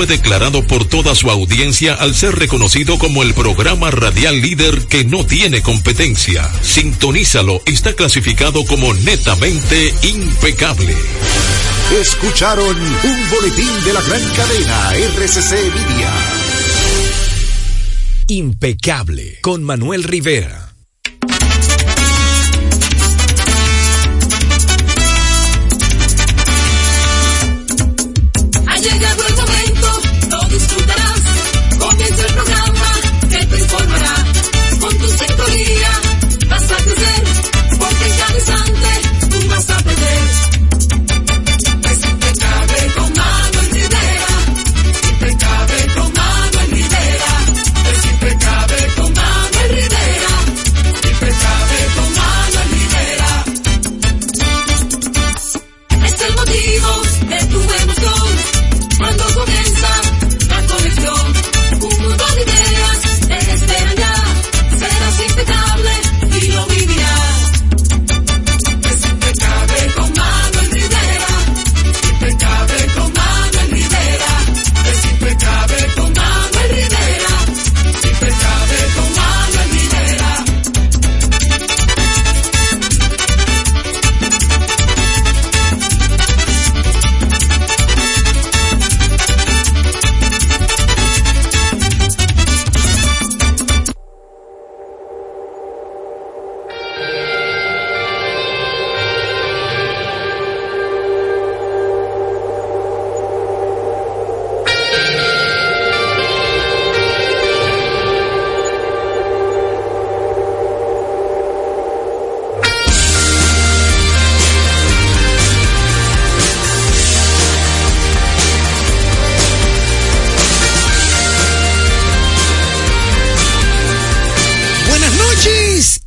fue declarado por toda su audiencia al ser reconocido como el programa radial líder que no tiene competencia. Sintonízalo, está clasificado como netamente impecable. Escucharon un boletín de la gran cadena RCC Media. Impecable con Manuel Rivera.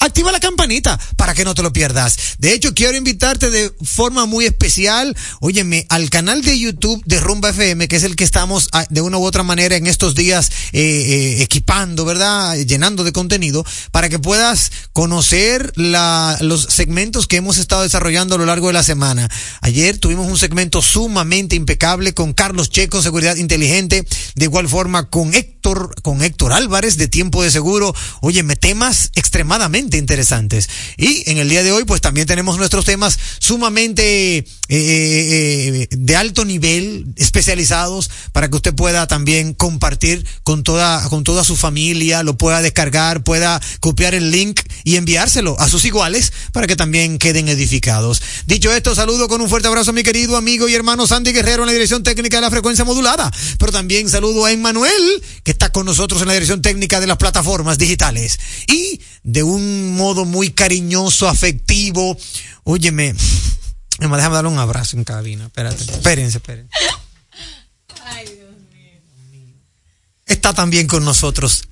Activa la campanita para que no te lo pierdas. De hecho, quiero invitarte de forma muy especial, óyeme, al canal de YouTube de Rumba FM, que es el que estamos ah, de una u otra manera en estos días eh, eh, equipando, ¿verdad? Llenando de contenido, para que puedas conocer los segmentos que hemos estado desarrollando a lo largo de la semana. Ayer tuvimos un segmento sumamente impecable con Carlos Checo, Seguridad Inteligente, de igual forma con Héctor, con Héctor Álvarez de Tiempo de Seguro. Óyeme, temas extremadamente interesantes. Y en el día de hoy, pues también tenemos nuestros temas sumamente eh, eh, de alto nivel, especializados, para que usted pueda también compartir con toda, con toda su familia, lo pueda descargar, pueda copiar el link y enviárselo a sus iguales para que también queden edificados. Dicho esto, saludo con un fuerte abrazo a mi querido amigo y hermano Sandy Guerrero en la dirección técnica de la frecuencia modulada, pero también saludo a Emmanuel, que está con nosotros en la dirección técnica de las plataformas digitales. Y de un modo muy cariñoso, afectivo, óyeme, déjame darle un abrazo en cabina, espérate, espérense, espérense. Ay, Dios mío. Está también con nosotros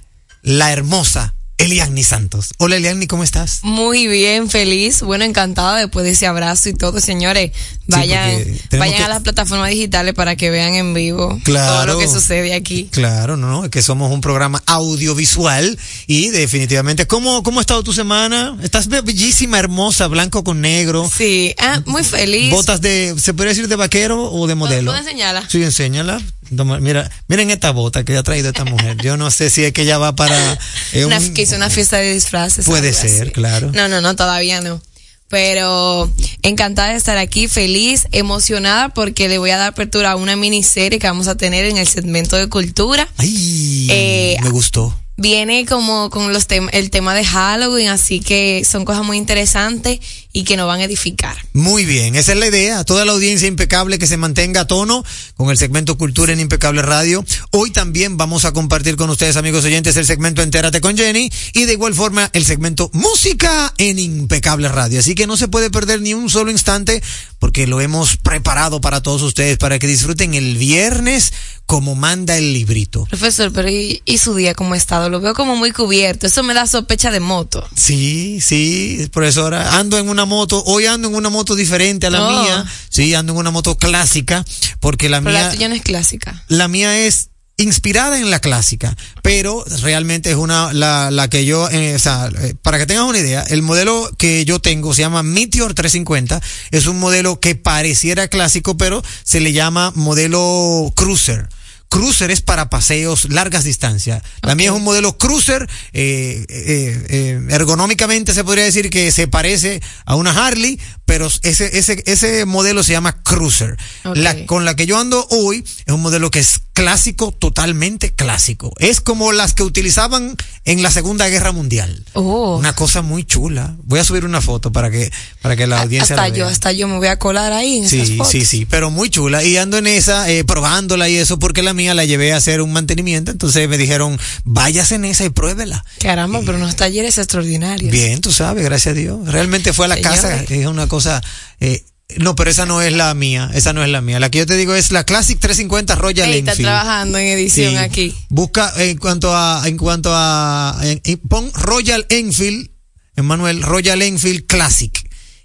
la hermosa Eliani Santos. Hola Eliani, ¿cómo estás? Muy bien, feliz, bueno, encantada después de ese abrazo y todo, señores. Vayan, vayan a las plataformas digitales para que vean en vivo todo lo que sucede aquí. Claro, no, no, es que somos un programa audiovisual y definitivamente, ¿cómo, cómo ha estado tu semana? Estás bellísima, hermosa, blanco con negro. Sí, ah, muy feliz. ¿Botas de, se puede decir de vaquero o de modelo? ¿Puedo enseñarla? Sí, enséñala. Mira, miren esta bota que ha traído esta mujer. Yo no sé si es que ella va para. Eh, una, que hizo una fiesta de disfraces. Puede ser, claro. No, no, no, todavía no. Pero encantada de estar aquí, feliz, emocionada porque le voy a dar apertura a una miniserie que vamos a tener en el segmento de cultura. Ay, eh, me gustó viene como con los el tema de Halloween, así que son cosas muy interesantes y que nos van a edificar. Muy bien, esa es la idea. Toda la audiencia impecable que se mantenga a tono con el segmento Cultura en Impecable Radio. Hoy también vamos a compartir con ustedes, amigos oyentes, el segmento Entérate con Jenny y de igual forma el segmento Música en Impecable Radio. Así que no se puede perder ni un solo instante porque lo hemos preparado para todos ustedes para que disfruten el viernes como manda el librito. Profesor, pero ¿y, y su día cómo ha estado? Lo veo como muy cubierto. Eso me da sospecha de moto. Sí, sí, profesora. Ando en una moto, hoy ando en una moto diferente a la Oh. mía. Sí, ando en una moto clásica, porque la Pero mía, la tuya no es clásica. la mía es inspirada en la clásica, pero realmente es una, la, la que yo, eh, o sea, eh, para que tengas una idea, el modelo que yo tengo se llama Meteor 350, es un modelo que pareciera clásico, pero se le llama modelo cruiser. Cruiser es para paseos largas distancias. Mía es un modelo cruiser, eh, eh, eh, ergonómicamente se podría decir que se parece a una Harley, pero ese, ese, ese modelo se llama cruiser. La, con la que yo ando hoy es un modelo que es clásico, totalmente clásico. Es como las que utilizaban en la Segunda Guerra Mundial. Oh. Una cosa muy chula. Voy a subir una foto para que, para que la audiencia hasta la yo, hasta yo me voy a colar ahí en esas Sí, fotos. sí, sí, pero muy chula. Y ando en esa, eh, probándola y eso, porque la mía la llevé a hacer un mantenimiento. Entonces me dijeron, váyase en esa y pruébela. Caramba, pero unos talleres extraordinarios. Bien, tú sabes, gracias a Dios. Realmente fue a la Señores. casa, es una cosa. eh, no, pero esa no es la mía, esa no es la mía. La que yo te digo es la Classic 350 Royal Ey, está Enfield. trabajando en edición Sí. aquí. Busca en cuanto a, en cuanto a, en- pon Royal Enfield, Emanuel, Royal Enfield Classic.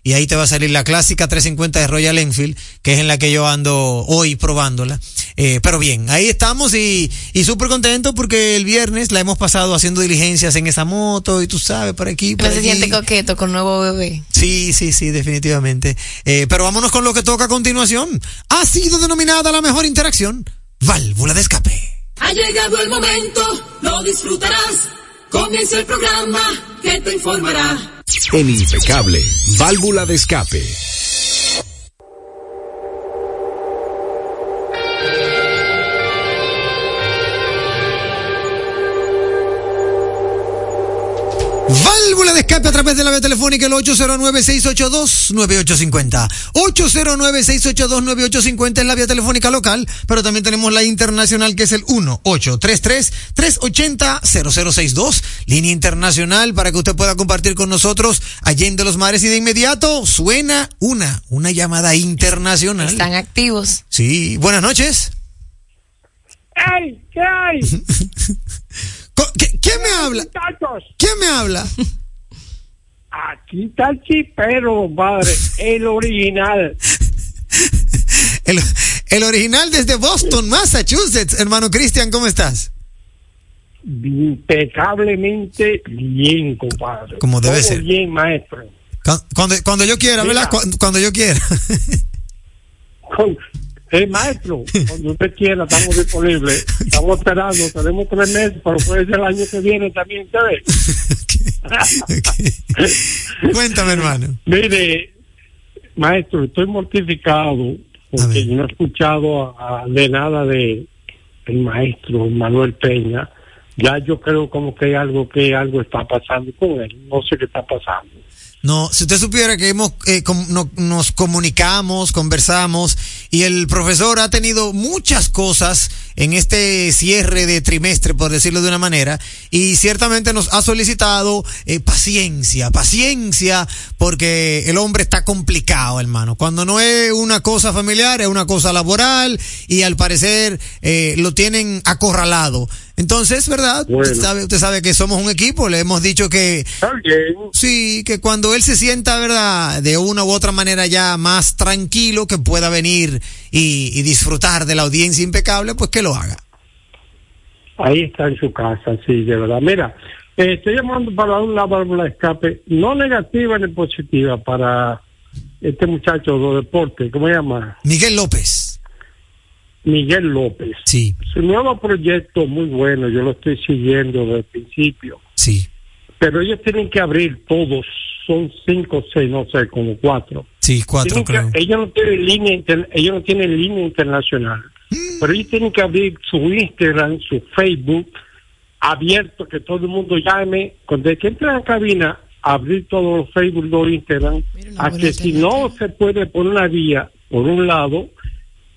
Y ahí te va a salir la clásica 350 de Royal Enfield, que es en la que yo ando hoy probándola. Eh, pero bien, ahí estamos y, y súper contento porque el viernes la hemos pasado haciendo diligencias en esa moto y tú sabes, por aquí, por No se siente coqueto con nuevo bebé. Sí, sí, sí, definitivamente. Eh, pero vámonos con lo que toca a continuación. Ha sido denominada la mejor interacción, válvula de escape. Ha llegado el momento, lo disfrutarás. Comienza el programa que te informará. En Impecable, válvula de escape. Válvula de escape a través de la vía telefónica el 809-682-9850. 809-682-9850 es la vía telefónica local, pero también tenemos la internacional que es el 1-833-380-0062. Línea internacional para que usted pueda compartir con nosotros Allende los Mares y de inmediato suena una, una llamada internacional. Están activos. Sí, buenas noches. ¡Ey! ¿Qué hay? Co- ¿qué- ¿Quién me habla? ¿Quién me habla? Aquí está el chipero, padre, el original. El, el original desde Boston, Massachusetts. Hermano Cristian, ¿cómo estás? Impecablemente bien, compadre. Como debe Todo ser. bien, maestro. Cu- Cuando, cuando yo quiera, ¿verdad? Mira. Cu- Cuando yo quiera. Eh, maestro, cuando usted quiera, estamos disponibles. Estamos esperando, tenemos tres meses, pero puede ser el año que viene también, ¿sabes? Cuéntame, hermano. Mire, maestro, estoy mortificado porque yo no he escuchado a- a- de nada de el maestro Manuel Peña. Ya yo creo como que hay algo que algo está pasando con él. No sé qué está pasando. No, si usted supiera que hemos, eh, com- no- nos comunicamos, conversamos y el profesor ha tenido muchas cosas en este cierre de trimestre, por decirlo de una manera, y ciertamente nos ha solicitado eh, paciencia, paciencia, porque el hombre está complicado, hermano. Cuando no es una cosa familiar, es una cosa laboral y al parecer eh, lo tienen acorralado. Entonces, ¿verdad? Bueno. Usted, sabe, usted sabe que somos un equipo, le hemos dicho que bien. Sí, que cuando él se sienta, ¿verdad? De una u otra manera ya más tranquilo, que pueda venir y, y disfrutar de la audiencia impecable, pues que lo haga. Ahí está en su casa, sí, de verdad. Mira, eh, estoy llamando para una válvula de escape, no negativa ni positiva, para este muchacho de deporte, ¿cómo se llama? Miguel López. Miguel López. Sí, Su nuevo proyecto muy bueno, yo lo estoy siguiendo desde el principio, sí, pero ellos tienen que abrir todos, son cinco o seis, no sé, como cuatro. sí, cuatro que- creo. ellos no tienen línea, inter- ellos no tienen línea internacional, pero ellos tienen que abrir su Instagram, su Facebook abierto, que todo el mundo llame, cuando que entre a la cabina, abrir todos los Facebook, los Instagram, a que si no se puede poner una vía por un lado,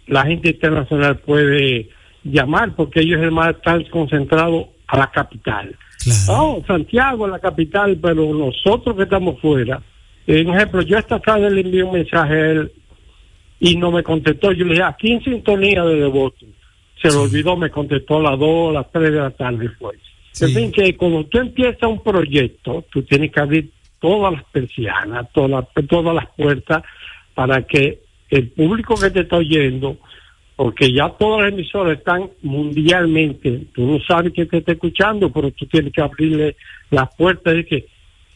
la gente internacional puede llamar, porque ellos además están concentrados a la capital. Claro. No, Santiago es la capital, pero nosotros que estamos fuera, eh, ejemplo, yo esta tarde le envié un mensaje a él y no me contestó. Yo le dije, aquí en sintonía desde Boston. se le olvidó, me contestó a las 2, a las 3 de la tarde fue. Sí. En fin, que cuando tú empiezas un proyecto, tú tienes que abrir todas las persianas, todas, todas las puertas para que el público que te está oyendo, porque ya todas las emisoras están mundialmente, tú no sabes que te está escuchando, pero tú tienes que abrirle las puertas. Es que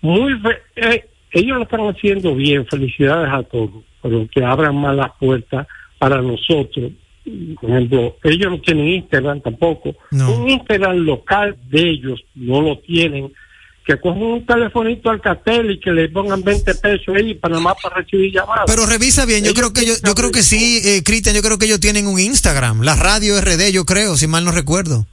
muy fe- eh, ellos lo están haciendo bien, felicidades a todos, pero que abran más las puertas para nosotros. Por ejemplo, ellos no tienen Instagram tampoco. No. Un Instagram local de ellos no lo tienen. Que cojan un telefonito al cartel y que le pongan 20 pesos ahí para más para recibir llamadas. Pero revisa bien, yo creo que yo creo que sí, eh, Cristian, yo creo que ellos tienen un Instagram, la radio RD, yo creo, si mal no recuerdo.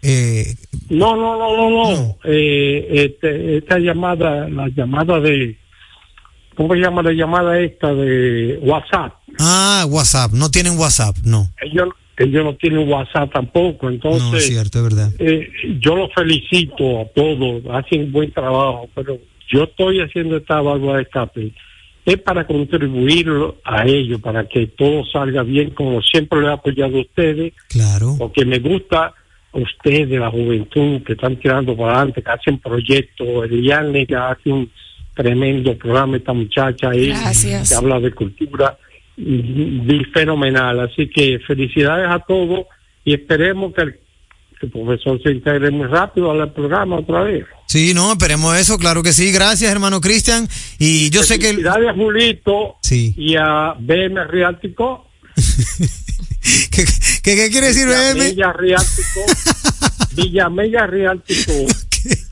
Eh, No, no, no, no, no. No. Eh, este, esta llamada, la llamada de, ¿cómo se llama la llamada esta de WhatsApp? ah, WhatsApp, no tienen WhatsApp, no. Ellos, ellos no tienen WhatsApp tampoco, No, entonces es cierto, es verdad. eh, yo los felicito a todos, hacen buen trabajo, pero yo estoy haciendo esta válvula de escape es para contribuir a ello, para que todo salga bien, como siempre lo he apoyado a ustedes, Claro. porque me gusta a ustedes, la juventud, que están tirando para adelante, que hacen proyectos, Eliane que hace un tremendo programa, esta muchacha ahí, Gracias. que habla de cultura, fenomenal. Así que felicidades a todos y esperemos que el, que el profesor se integre muy rápido al programa otra vez. Sí, no, esperemos eso, claro que sí. Gracias, hermano Cristian. Y yo sé que... el- Felicidades a Julito Sí. y a BM Riático. ¿Qué, qué, qué quiere decir BM? Villamella Riático. Villamella Riático.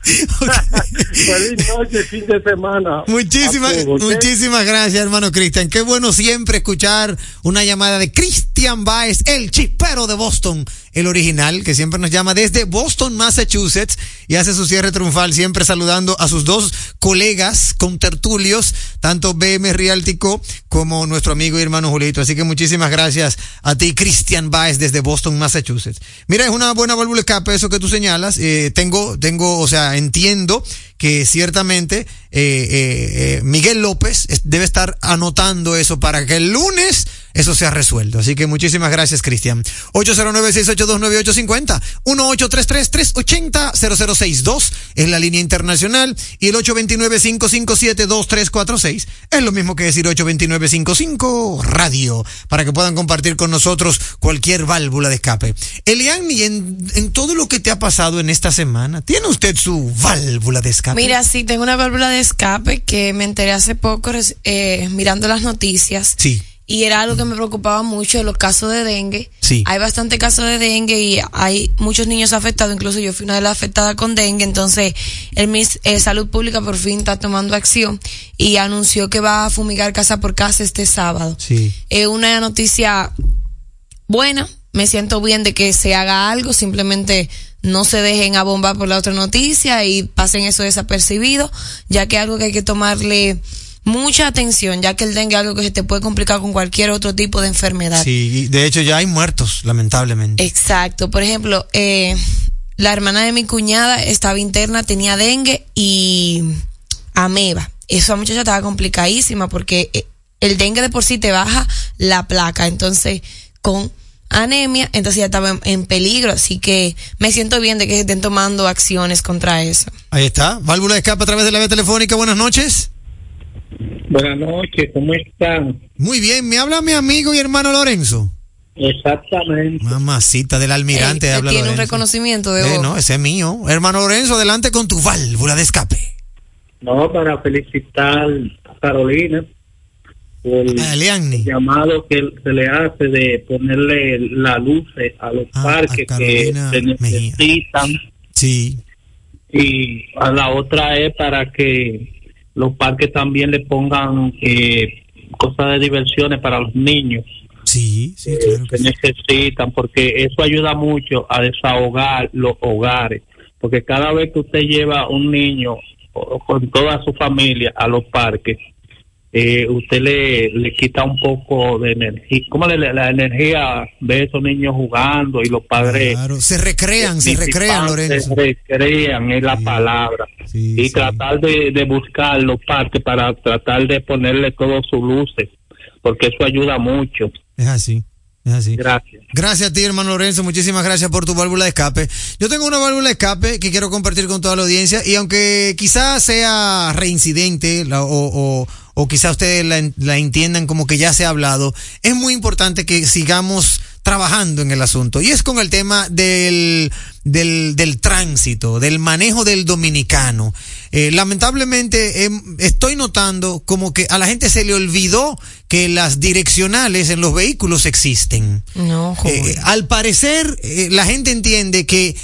Feliz noche, fin de semana. Muchísimas, muchísimas gracias, hermano Cristian. Qué bueno siempre escuchar una llamada de Cristian Baez, el chispero de Boston, el original, que siempre nos llama desde Boston, Massachusetts, y hace su cierre triunfal, siempre saludando a sus dos colegas contertulios, tanto BM Riáltico como nuestro amigo y hermano Julito. Así que muchísimas gracias a ti, Cristian Baez, desde Boston, Massachusetts. Mira, es una buena válvula escape eso que tú señalas. Eh, tengo, tengo, o sea, entiendo que ciertamente eh, eh, eh, Miguel López debe estar anotando eso para que el lunes eso sea resuelto. Así que muchísimas gracias, Cristian. 809-682-9850, 1833-380-0062 es la línea internacional y el 829-557-2346 es lo mismo que decir 829-55 radio para que puedan compartir con nosotros cualquier válvula de escape. Eliani, en, en todo lo que te ha pasado en esta semana, ¿tiene usted su válvula de escape? Mira, sí, tengo una válvula de escape que me enteré hace poco eh, mirando las noticias. Sí. Y era algo que me preocupaba mucho, los casos de dengue. Sí. Hay bastante casos de dengue y hay muchos niños afectados, incluso yo fui una de las afectadas con dengue, entonces el MIS eh, Salud Pública por fin está tomando acción y anunció que va a fumigar casa por casa este sábado. Sí. Es una noticia buena, me siento bien de que se haga algo, simplemente no se dejen abombar por la otra noticia y pasen eso desapercibido, ya que es algo que hay que tomarle mucha atención, ya que el dengue es algo que se te puede complicar con cualquier otro tipo de enfermedad. Sí, y de hecho ya hay muertos, lamentablemente. Exacto, por ejemplo, eh, la hermana de mi cuñada estaba interna, tenía dengue y ameba. Esa muchacha estaba complicadísima porque eh, el dengue de por sí te baja la placa, entonces con anemia, entonces ya estaba en, en peligro, así que me siento bien de que estén tomando acciones contra eso. Ahí está, válvula de escape a través de la vía telefónica. Buenas noches. Buenas noches, ¿cómo están? Muy bien, me habla mi amigo y hermano Lorenzo. Exactamente. Mamacita del almirante, Ey, habla tiene un reconocimiento de Eh, no, ese es mío. Hermano Lorenzo, adelante con tu válvula de escape. No, para felicitar a Carolina el llamado que se le hace de ponerle la luz a los Ah, a parques que se Mejía. necesitan Sí, y a la otra es para que los parques también le pongan eh, cosas de diversiones para los niños sí, sí, eh, claro que que sí. necesitan, porque eso ayuda mucho a desahogar los hogares. Porque cada vez que usted lleva un niño o- con toda su familia a los parques, eh, usted le, le quita un poco de energía. ¿Cómo le, la energía de esos niños jugando y los padres? Claro, se recrean, se recrean, Lorenzo. Se recrean es la Sí. palabra. Sí, y sí. tratar de, de buscar los parques para tratar de ponerle todas sus luces, porque eso ayuda mucho. Es así. Es así. Gracias. Gracias a ti, hermano Lorenzo. Muchísimas gracias por tu válvula de escape. Yo tengo una válvula de escape que quiero compartir con toda la audiencia y aunque quizás sea reincidente la- o, o, o quizás ustedes la, la entiendan como que ya se ha hablado, es muy importante que sigamos trabajando en el asunto. Y es con el tema del, del, del tránsito, del manejo del dominicano. Eh, lamentablemente em, estoy notando como que a la gente se le olvidó que las direccionales en los vehículos existen. No. Eh, al parecer, eh, la gente entiende que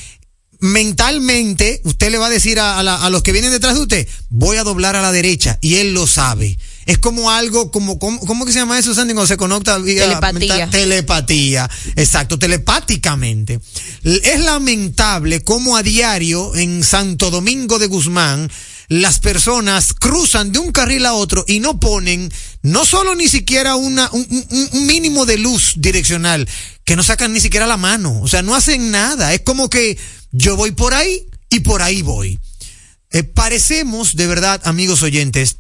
mentalmente usted le va a decir a, a la- a los que vienen detrás de usted, voy a doblar a la derecha, y él lo sabe. Es como algo, como, como ¿cómo que se llama eso, Sandy, cuando se conecta vía Telepatía. mental? Telepatía, exacto, telepáticamente. Es lamentable cómo a diario en Santo Domingo de Guzmán las personas cruzan de un carril a otro y no ponen no solo ni siquiera una, un, un- un mínimo de luz direccional, que no sacan ni siquiera la mano, o sea, no hacen nada, es como que yo voy por ahí y por ahí voy. Eh, parecemos, de verdad, amigos oyentes,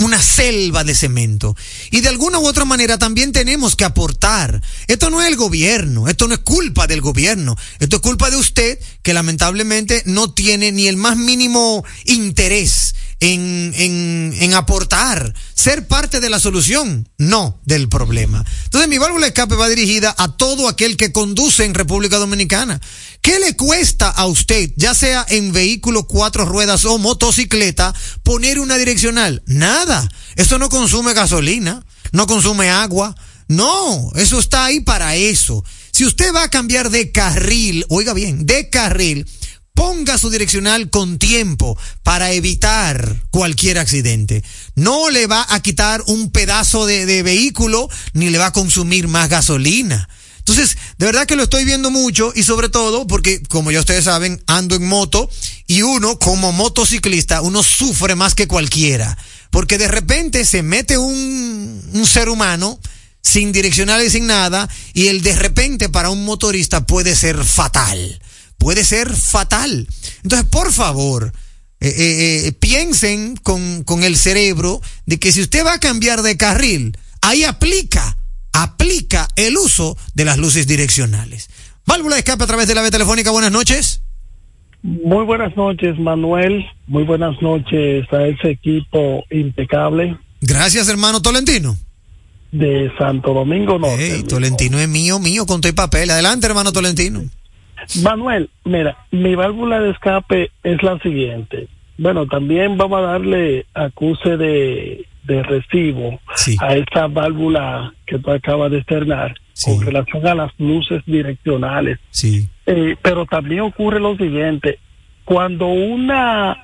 una selva de cemento. Y de alguna u otra manera también tenemos que aportar. Esto no es el gobierno, esto no es culpa del gobierno, esto es culpa de usted que lamentablemente no tiene ni el más mínimo interés en, en, en aportar, ser parte de la solución, no del problema. Entonces mi válvula de escape va dirigida a todo aquel que conduce en República Dominicana. ¿Qué le cuesta a usted, ya sea en vehículo cuatro ruedas o motocicleta, poner una direccional? Nada. Eso no consume gasolina, no consume agua. No, eso está ahí para eso. Si usted va a cambiar de carril, oiga bien, de carril, ponga su direccional con tiempo para evitar cualquier accidente. No le va a quitar un pedazo de, vehículo ni le va a consumir más gasolina. Entonces, de verdad que lo estoy viendo mucho y sobre todo porque, como ya ustedes saben, ando en moto y uno como motociclista, uno sufre más que cualquiera. Porque de repente se mete un, un ser humano sin direccional y sin nada y el de repente para un motorista puede ser fatal. Puede ser fatal. Entonces, por favor, eh, eh, eh, piensen con, con el cerebro de que si usted va a cambiar de carril, ahí aplica aplica el uso de las luces direccionales. Válvula de escape a través de la vía telefónica. Buenas noches. Muy buenas noches, Manuel. Muy buenas noches a ese equipo impecable Gracias, hermano Tolentino. de Santo Domingo Norte. Hey, Tolentino es mío, mío, con todo y papel. Adelante, hermano Tolentino. Manuel, mira, mi válvula de escape es la siguiente. Bueno, también vamos a darle acuse de, de recibo Sí. a esta válvula que tú acabas de externar Sí. con relación a las luces direccionales. Sí. Eh, pero también ocurre lo siguiente, cuando una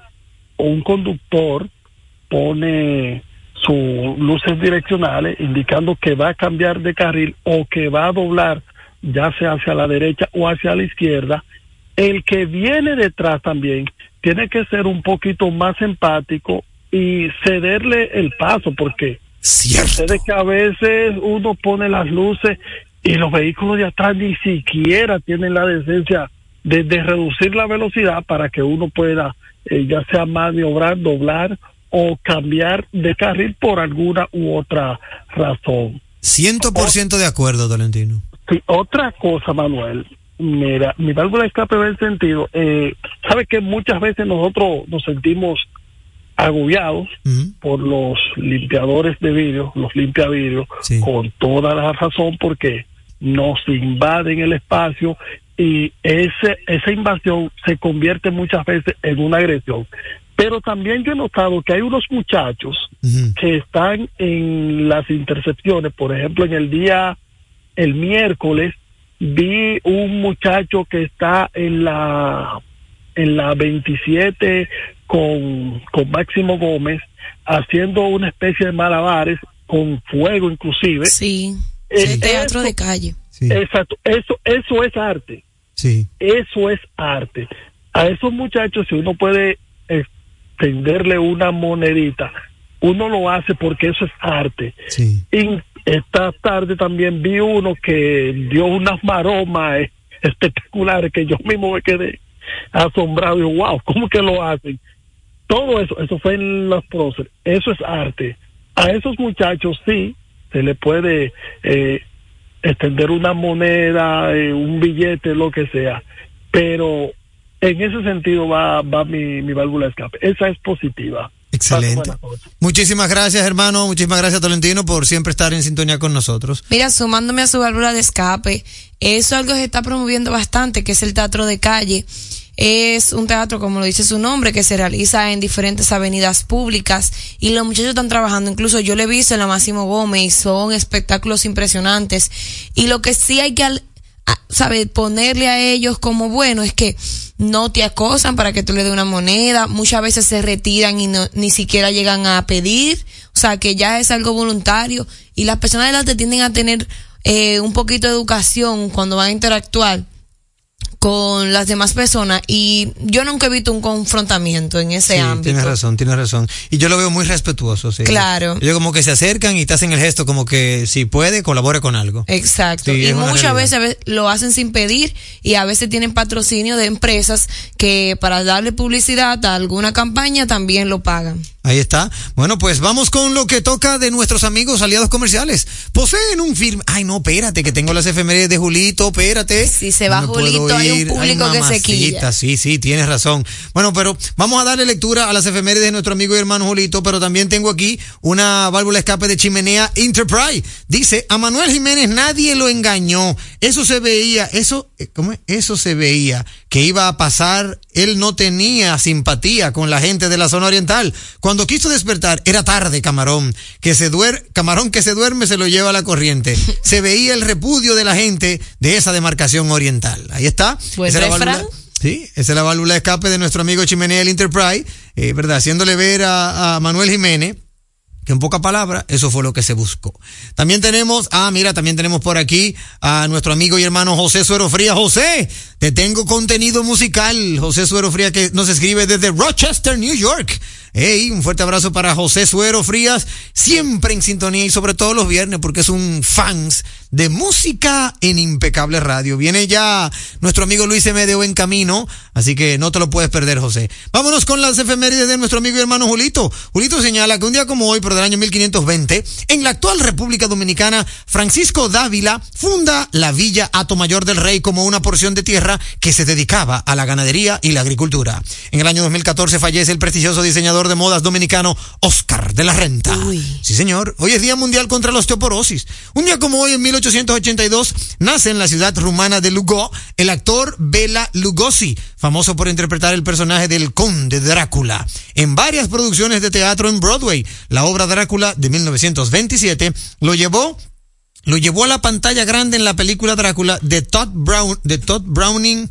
o un conductor pone sus luces direccionales indicando que va a cambiar de carril o que va a doblar ya sea hacia la derecha o hacia la izquierda, el que viene detrás también tiene que ser un poquito más empático y cederle el paso porque. Ustedes que a veces uno pone las luces y los vehículos de atrás ni siquiera tienen la decencia de, de reducir la velocidad para que uno pueda eh, ya sea maniobrar, doblar o cambiar de carril por alguna u otra razón. Ciento por ciento de acuerdo, Tolentino. Sí, otra cosa, Manuel, mira, mi válvula de escape va en sentido, eh, sabe que muchas veces nosotros nos sentimos agobiados por los limpiadores de vidrio, los limpia vidrio, Sí. con toda la razón porque nos invaden el espacio y ese, esa invasión se convierte muchas veces en una agresión. Pero también yo he notado que hay unos muchachos que están en las intercepciones, por ejemplo, en el día, el miércoles, vi un muchacho que está en la en la 27 con, con Máximo Gómez haciendo una especie de malabares con fuego inclusive. Sí. Eh, El teatro eso- de calle. Sí. Exacto, eso, eso es arte, Sí. eso es arte. A esos muchachos si uno puede extenderle una monedita, uno lo hace porque eso es arte. Sí. Esta tarde también vi uno que dio unas maromas espectaculares que yo mismo me quedé asombrado y wow, ¿cómo que lo hacen? Todo eso, eso fue en los próceres, eso es arte. A esos muchachos sí se le puede eh, extender una moneda, eh, un billete, lo que sea. Pero en ese sentido va, va mi, mi válvula de escape. Esa es positiva. Excelente. Muchísimas gracias, hermano. Muchísimas gracias, Tolentino, por siempre estar en sintonía con nosotros. Mira, sumándome a su válvula de escape, eso es algo que se está promoviendo bastante, que es el teatro de calle. Es un teatro, como lo dice su nombre, que se realiza en diferentes avenidas públicas y los muchachos están trabajando. Incluso yo le he visto en la Máximo Gómez y son espectáculos impresionantes. Y lo que sí hay que, sabe, ponerle a ellos como bueno es que no te acosan para que tú le des una moneda. Muchas veces se retiran y no, ni siquiera llegan a pedir. O sea, que ya es algo voluntario. Y las personas del arte tienden a tener eh, un poquito de educación cuando van a interactuar con las demás personas y yo nunca he visto un confrontamiento en ese Sí, ámbito. tienes razón, tienes razón. Y yo lo veo muy respetuoso, sí. Claro. Ellos como que se acercan y te hacen el gesto como que si puede, colabore con algo. Exacto. Sí, y muchas veces lo hacen sin pedir y a veces tienen patrocinio de empresas que para darle publicidad a alguna campaña también lo pagan. Ahí está. Bueno, pues vamos con lo que toca de nuestros amigos aliados comerciales. Poseen un firme. Ay, no, espérate, que tengo las efemérides de Julito, espérate. Si se va No Julito, hay un público Ay, que se quilla. Sí, sí, tienes razón. Bueno, pero vamos a darle lectura a las efemérides de nuestro amigo y hermano Julito, pero también tengo aquí una válvula escape de chimenea Enterprise. Dice, a Manuel Jiménez nadie lo engañó. Eso se veía, eso, eh, ¿cómo es? Eso se veía que iba a pasar. Él no tenía simpatía con la gente de la zona oriental. Cuando quiso despertar, era tarde, camarón. Que se duer, camarón que se duerme se lo lleva a la corriente. Se veía el repudio de la gente de esa demarcación oriental. Ahí está. Buen Esa es la refrán. válvula- Sí, esa es la válvula de escape de nuestro amigo Chimenea del Enterprise, eh, ¿verdad? Haciéndole ver a, a Manuel Jiménez que en pocas palabras, eso fue lo que se buscó. También tenemos, ah, mira, también tenemos por aquí a nuestro amigo y hermano José Suero Frías. José, te tengo contenido musical. José Suero Frías que nos escribe desde Rochester, New York. Hey, un fuerte abrazo para José Suero Frías, siempre en sintonía y sobre todo los viernes porque es un fans de música en Impecable Radio. Viene ya nuestro amigo Luis Medeo en camino, así que no te lo puedes perder, José. Vámonos con las efemérides de nuestro amigo y hermano Julito. Julito señala que un día como hoy, pero del año 1520, en la actual República Dominicana, Francisco Dávila funda la Villa Ato Mayor del Rey como una porción de tierra que se dedicaba a la ganadería y la agricultura. En el año 2014 fallece el prestigioso diseñador de modas dominicano Oscar de la Renta. Sí, señor. Hoy es Día Mundial contra la Osteoporosis. Un día como hoy, en 1882, nace en la ciudad rumana de Lugo el actor Bela Lugosi, famoso por interpretar el personaje del Conde Drácula. En varias producciones de teatro en Broadway, la obra Drácula de 1927 lo llevó lo llevó a la pantalla grande en la película Drácula de Todd Brown, de Todd Browning,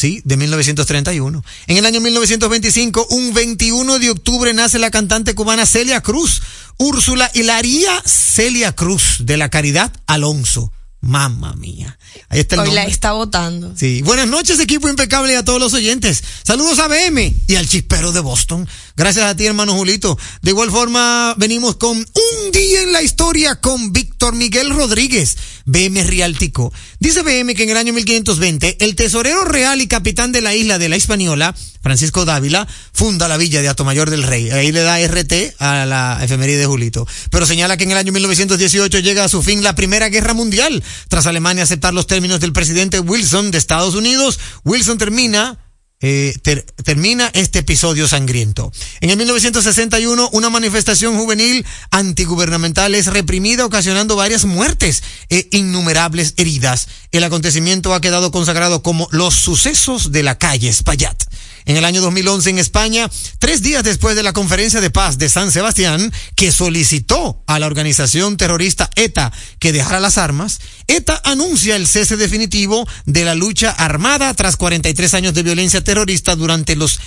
sí, de 1931. En el año 1925, un 21 de octubre nace la cantante cubana Celia Cruz, Úrsula Hilaria Celia Cruz de la Caridad Alonso. Mamma mía. Ahí está el Hoy la está votando. Sí. Buenas noches, equipo impecable y a todos los oyentes. Saludos a BM y al chispero de Boston. Gracias a ti, hermano Julito. De igual forma, venimos con un día en la historia con Víctor Miguel Rodríguez, BM Riáltico. Dice BM que en el año 1520, el tesorero real y capitán de la isla de la Hispaniola, Francisco Dávila, funda la villa de Atomayor del Rey. Ahí le da RT a la efeméride de Julito. Pero señala que en el año 1918 llega a su fin la Primera Guerra Mundial. Tras Alemania aceptar los términos del presidente Wilson de Estados Unidos, Wilson termina eh, ter- termina este episodio sangriento. En el 1961, una manifestación juvenil antigubernamental es reprimida, ocasionando varias muertes e innumerables heridas. El acontecimiento ha quedado consagrado como los sucesos de la calle Espaillat. En el año 2011 en España, tres días después de la conferencia de paz de San Sebastián, que solicitó a la organización terrorista ETA que dejara las armas, ETA anuncia el cese definitivo de la lucha armada tras 43 años de violencia terrorista durante los,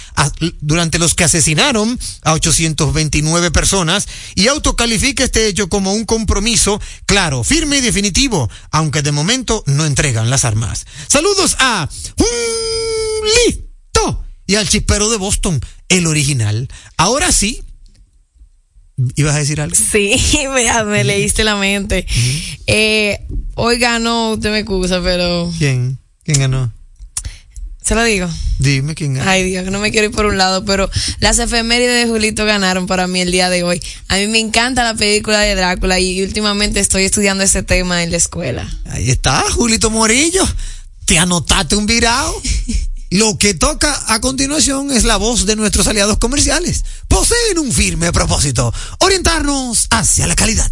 durante los que asesinaron a 829 personas y autocalifica este hecho como un compromiso claro, firme y definitivo, aunque de momento no entregan las armas. Saludos a Julito y al chispero de Boston, el original. Ahora sí, ¿ibas a decir algo? Sí, vea, me leíste la mente. Eh, hoy ganó, usted me excusa, pero ¿Quién? ¿Quién ganó? Se lo digo. Dime quién es. Ay, Dios, no me quiero ir por un lado, pero las efemérides de Julito ganaron para mí el día de hoy. A mí me encanta la película de Drácula y últimamente estoy estudiando ese tema en la escuela. Ahí está, Julito Morillo. Te anotaste un virado. Lo que toca a continuación es la voz de nuestros aliados comerciales. Poseen un firme propósito, orientarnos hacia la calidad.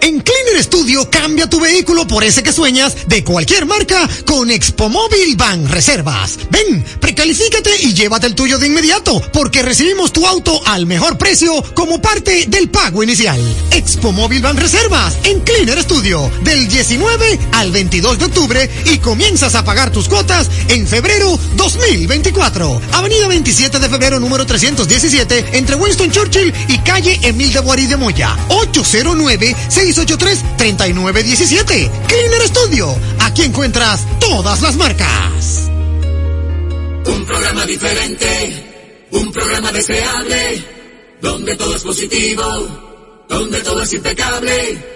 En Cleaner Studio cambia tu vehículo por ese que sueñas de cualquier marca con Expo Móvil Van Reservas. Ven, precalifícate y llévate el tuyo de inmediato porque recibimos tu auto al mejor precio como parte del pago inicial. Expo Móvil Van Reservas en Cleaner Studio del 19 al 22 de octubre y comienzas a pagar tus cuotas en febrero 2024. Avenida 27 de febrero número 317 entre Winston Churchill y calle Emil de Boari de Moya. 809 683-3917. Cleaner Studio. Aquí encuentras todas las marcas. Un programa diferente, un programa deseable, donde todo es positivo, donde todo es impecable.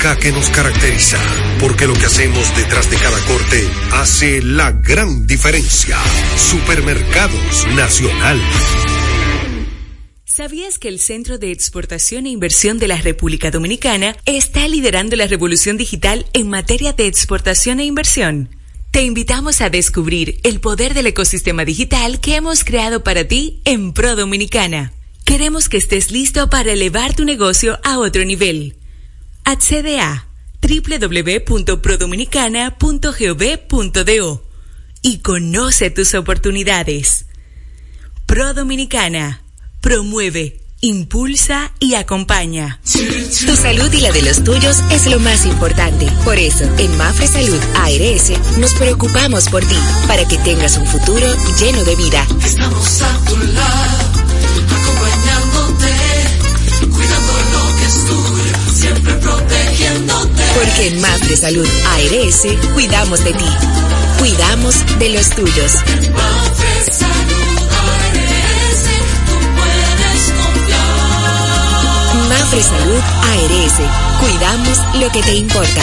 que nos caracteriza, porque lo que hacemos detrás de cada corte hace la gran diferencia. Supermercados Nacional. ¿Sabías que el Centro de Exportación e Inversión de la República Dominicana está liderando la revolución digital en materia de exportación e inversión? Te invitamos a descubrir el poder del ecosistema digital que hemos creado para ti en Pro Dominicana. Queremos que estés listo para elevar tu negocio a otro nivel. Accede a www.prodominicana.gov.do y conoce tus oportunidades. Pro Dominicana promueve, impulsa y acompaña. Tu salud y la de los tuyos es lo más importante. Por eso, en Mafre Salud ARS nos preocupamos por ti, para que tengas un futuro lleno de vida. Estamos a tu lado, siempre protegiéndote. Porque en Mafre Salud ARS cuidamos de ti, cuidamos de los tuyos. Mafre Salud ARS, tú puedes confiar. Mafre Salud ARS, cuidamos lo que te importa.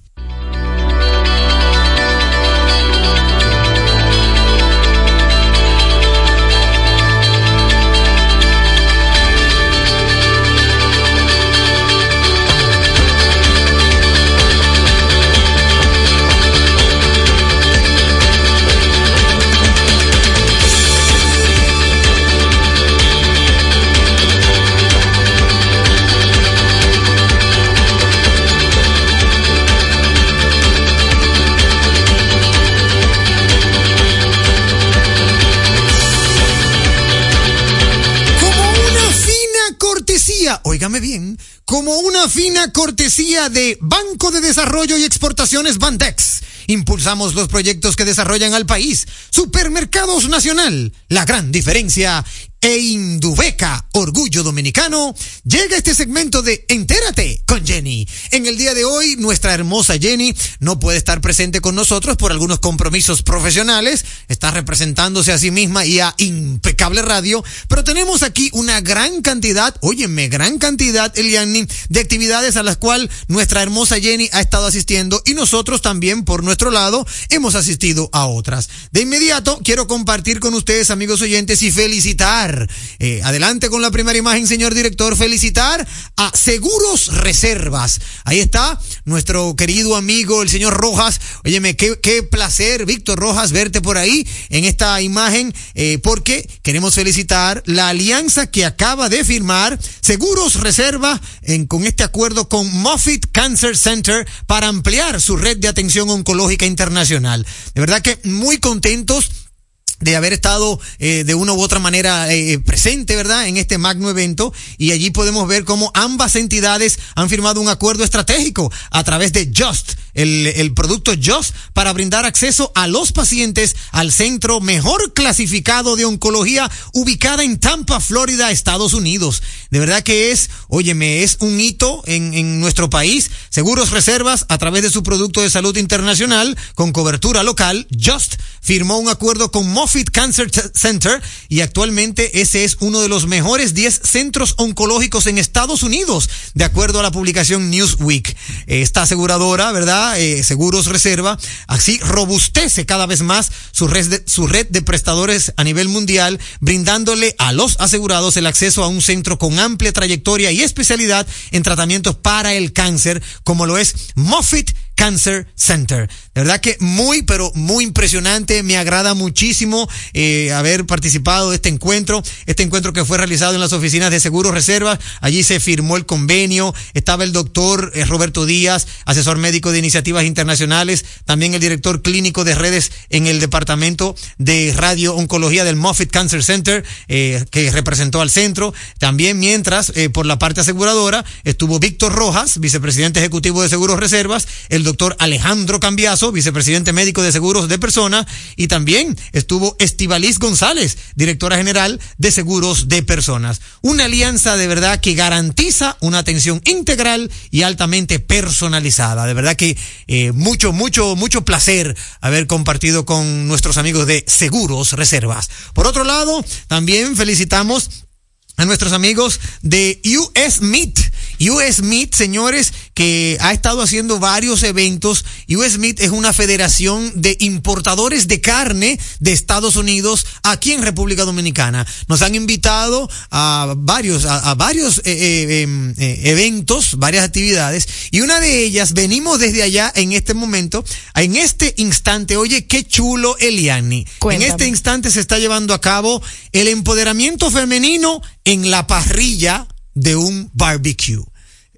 cortesía de Banco de Desarrollo y Exportaciones Bandex. Impulsamos los proyectos que desarrollan al país. Supermercados Nacional, la gran diferencia. E Indubeca, Orgullo Dominicano, llega este segmento de Entérate con Jenny. En el día de hoy, nuestra hermosa Jenny no puede estar presente con nosotros por algunos compromisos profesionales. Está representándose a sí misma y a Impecable Radio. Pero tenemos aquí una gran cantidad, óyeme, gran cantidad, Eliani, de actividades a las cuales nuestra hermosa Jenny ha estado asistiendo y nosotros también, por nuestro lado, hemos asistido a otras. De inmediato, quiero compartir con ustedes, amigos oyentes, y felicitar. Eh, adelante con la primera imagen, señor director. Felicitar a Seguros Reservas. Ahí está nuestro querido amigo, el señor Rojas. Óyeme, qué, placer, Víctor Rojas, verte por ahí en esta imagen, eh, porque queremos felicitar la alianza que acaba de firmar Seguros Reserva en, con este acuerdo con Moffitt Cancer Center para ampliar su red de atención oncológica internacional. De verdad que muy contentos de haber estado eh, de una u otra manera eh, presente, ¿verdad? En este magno evento y allí podemos ver cómo ambas entidades han firmado un acuerdo estratégico a través de Just, el, el producto Just, para brindar acceso a los pacientes al centro mejor clasificado de oncología ubicada en Tampa, Florida, Estados Unidos. De verdad que es, óyeme, es un hito en, en nuestro país. Seguros Reservas, a través de su producto de salud internacional con cobertura local, Just firmó un acuerdo con Moffitt Cancer Center y actualmente ese es uno de los mejores 10 centros oncológicos en Estados Unidos, de acuerdo a la publicación Newsweek. Esta aseguradora, ¿verdad? Eh, Seguros Reserva, así robustece cada vez más su red, de, su red de prestadores a nivel mundial, brindándole a los asegurados el acceso a un centro con amplia trayectoria y especialidad en tratamientos para el cáncer, como lo es Moffitt Cancer Center. De verdad que muy, pero muy impresionante. Me agrada muchísimo eh, haber participado de este encuentro. Este encuentro que fue realizado en las oficinas de Seguros Reservas. Allí se firmó el convenio. Estaba el doctor eh, Roberto Díaz, asesor médico de iniciativas internacionales. También el director clínico de redes en el departamento de radio oncología del Moffitt Cancer Center, eh, que representó al centro. También mientras, eh, por la parte aseguradora, estuvo Víctor Rojas, vicepresidente ejecutivo de Seguros Reservas, el doctor Alejandro Cambiazo, vicepresidente médico de seguros de personas, y también estuvo Estivalís González, directora general de seguros de personas. Una alianza de verdad que garantiza una atención integral y altamente personalizada. De verdad que eh, mucho, mucho, mucho placer haber compartido con nuestros amigos de Seguros Reservas. Por otro lado, también felicitamos a nuestros amigos de. US Meat, señores, que ha estado haciendo varios eventos. US Meat es una federación de importadores de carne de Estados Unidos aquí en República Dominicana. Nos han invitado a varios, a, a varios eh, eh, eh, eventos, varias actividades, y una de ellas venimos desde allá en este momento, en este instante. Oye, qué chulo, Eliani. Cuéntame. En este instante se está llevando a cabo el empoderamiento femenino en la parrilla de un barbecue.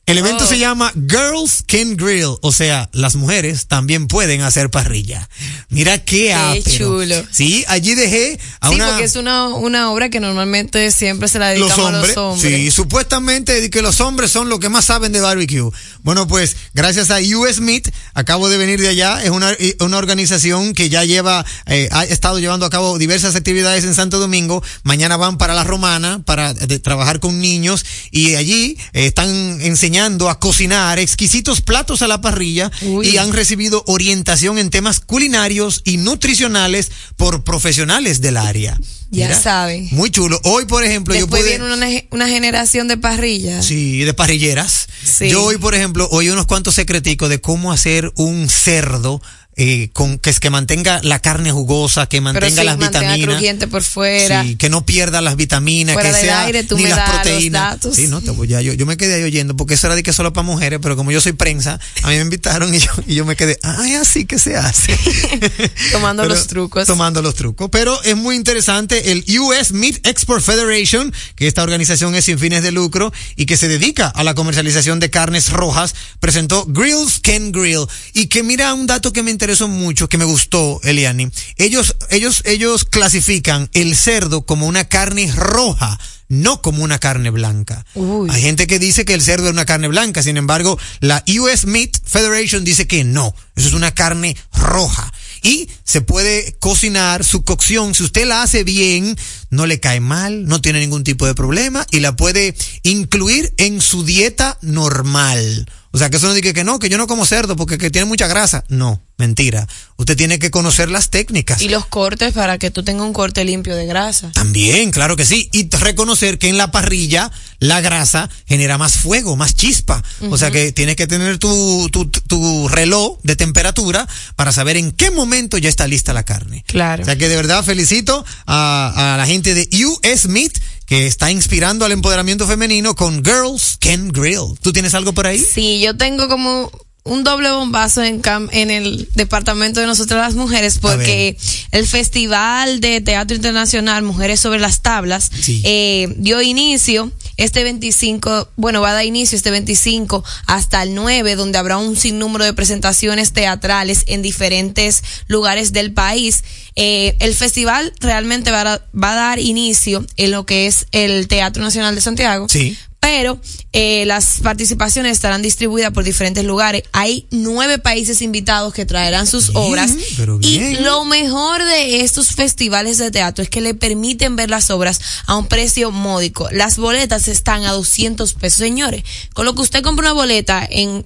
El evento Oh. se llama Girls Can Grill, o sea, las mujeres también pueden hacer parrilla. Mira qué, Qué chulo. Sí, allí dejé a Sí, una porque es una, una obra que normalmente siempre se la los dedicamos hombres, a los hombres. sí, supuestamente que los hombres son los que más saben de barbecue. Bueno, pues gracias a US Meat, acabo de venir de allá, es una, una organización que ya lleva, eh, ha estado llevando a cabo diversas actividades en Santo Domingo. Mañana van para la Romana para de- trabajar con niños y allí eh, están enseñando a cocinar exquisitos platos a la parrilla y han recibido orientación en temas culinarios y nutricionales por profesionales del área. Ya Mira, saben. Muy chulo. Hoy, por ejemplo, yo pude... viene una, una generación de parrillas. Sí, de parrilleras. Sí. Yo hoy, por ejemplo, oí unos cuantos secreticos de cómo hacer un cerdo eh, con que, que mantenga la carne jugosa, que mantenga sí, las vitaminas. por fuera. Sí, que no pierda las vitaminas, Fuera que sea aire, tú ni me las proteínas. datos. Sí, no, te voy- ya, yo, yo me quedé ahí oyendo porque eso era de que solo para mujeres, pero como yo soy prensa, a mí me invitaron y yo, y yo me quedé, ay, así que se hace. Tomando Pero- los trucos. Tomando los trucos. Pero es muy interesante el US Meat Export Federation, que esta organización es sin fines de lucro y que se dedica a la comercialización de carnes rojas, presentó Grills Can Grill. Y que mira un dato que me interesó mucho, que me gustó, Eliani. Ellos, ellos, ellos clasifican el cerdo como una carne roja. No como una carne blanca. Hay gente que dice que el cerdo es una carne blanca, sin embargo, la US Meat Federation dice que no, eso es una carne roja. Y se puede cocinar su cocción, si usted la hace bien, no le cae mal, no tiene ningún tipo de problema y la puede incluir en su dieta normal. O sea, que eso no diga que no, que yo no como cerdo porque que tiene mucha grasa. No, mentira. Usted tiene que conocer las técnicas. Y los cortes para que tú tengas un corte limpio de grasa. También, claro que sí. Y reconocer que en la parrilla la grasa genera más fuego, más chispa. O sea que tienes que tener tu, tu, tu reloj de temperatura para saber en qué momento ya está lista la carne. Claro. O sea que de verdad felicito a, a la gente de US Meat que está inspirando al empoderamiento femenino con Girls Can Grill. ¿Tú tienes algo por ahí? Sí, yo tengo como un doble bombazo en, cam- en el departamento de nosotras las mujeres porque el Festival de Teatro Internacional Mujeres sobre las Tablas eh, dio inicio este 25, bueno, va a dar inicio este 25 hasta el 9, donde habrá un sinnúmero de presentaciones teatrales en diferentes lugares del país. Eh, el festival realmente va a, va a dar inicio en lo que es el Teatro Nacional de Santiago Sí. Pero eh, las participaciones estarán distribuidas por diferentes lugares. Hay nueve países invitados que traerán sus obras. Y lo mejor de estos festivales de teatro es que le permiten ver las obras a un precio módico. Las boletas están a 200 pesos, señores. Con lo que usted compra una boleta en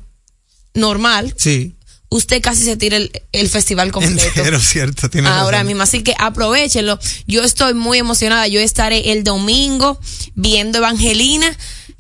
normal, Sí. usted casi se tira el, el festival completo. Entero, cierto. Ahora razón. mismo, así que aprovechenlo. Yo estoy muy emocionada. Yo estaré el domingo viendo Evangelina,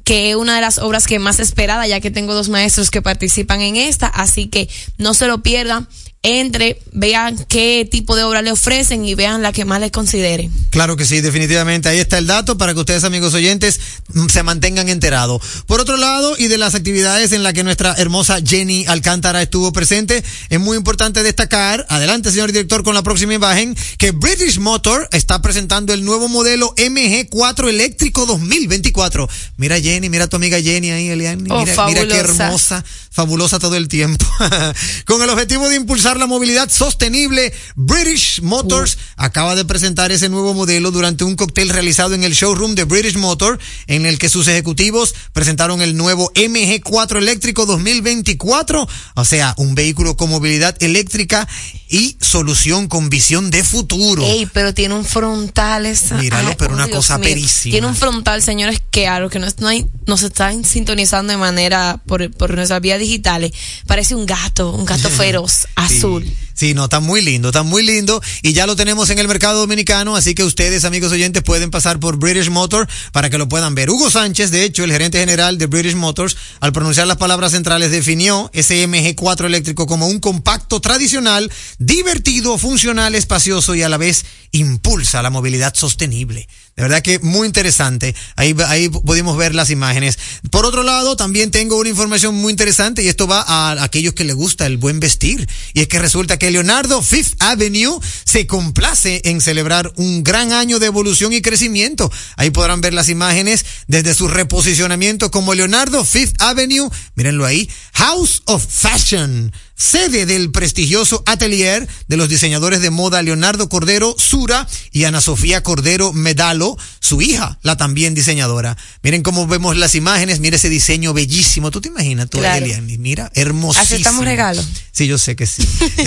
que es una de las obras que más esperada, ya que tengo dos maestros que participan en esta, así que no se lo pierdan. Entre, vean qué tipo de obra le ofrecen y vean la que más les consideren. Claro que sí, definitivamente. Ahí está el dato para que ustedes, amigos oyentes, mm, se mantengan enterados. Por otro lado, y de las actividades en las que nuestra hermosa Jenny Alcántara estuvo presente, es muy importante destacar, adelante, señor director, con la próxima imagen, que British Motor está presentando el nuevo modelo MG4 eléctrico 2024. Mira Jenny, mira a tu amiga Jenny ahí, Eliani. Oh, mira, mira qué fabulosa. hermosa, fabulosa todo el tiempo. con el objetivo de impulsar la movilidad sostenible, British Motors acaba de presentar ese nuevo modelo durante un cóctel realizado en el showroom de British Motor, en el que sus ejecutivos presentaron el nuevo MG4 eléctrico 2024, o sea, un vehículo con movilidad eléctrica y solución con visión de futuro. Ey, pero tiene un frontal esa. Míralo, Ay, pero oh, una Dios cosa mío. perísima. Tiene un frontal, señores, que a lo que no, no, hay- no se están sintonizando de manera por, por nuestras vías digitales. Parece un gato, un gato feroz, azul. Sí, no, está muy lindo, está muy lindo y ya lo tenemos en el mercado dominicano, así que ustedes, amigos oyentes, pueden pasar por British Motor para que lo puedan ver. Hugo Sánchez, de hecho, el gerente general de British Motors, al pronunciar las palabras centrales, definió ese MG4 eléctrico como un compacto tradicional, divertido, funcional, espacioso y a la vez impulsa la movilidad sostenible. De verdad que muy interesante. Ahí, ahí pudimos ver las imágenes. Por otro lado, también tengo una información muy interesante y esto va a aquellos que les gusta el buen vestir. Y es que resulta que Leonardo Fifth Avenue se complace en celebrar un gran año de evolución y crecimiento. Ahí podrán ver las imágenes desde su reposicionamiento como Leonardo Fifth Avenue, mírenlo ahí, House of Fashion sede del prestigioso atelier de los diseñadores de moda Leonardo Cordero Sura y Ana Sofía Cordero Medalo, su hija, la también diseñadora. Miren cómo vemos las imágenes, mira ese diseño bellísimo. ¿Tú te imaginas tú, Claro. Eliani? Mira, hermosísimo. Aceptamos regalo. Sí, yo sé que sí.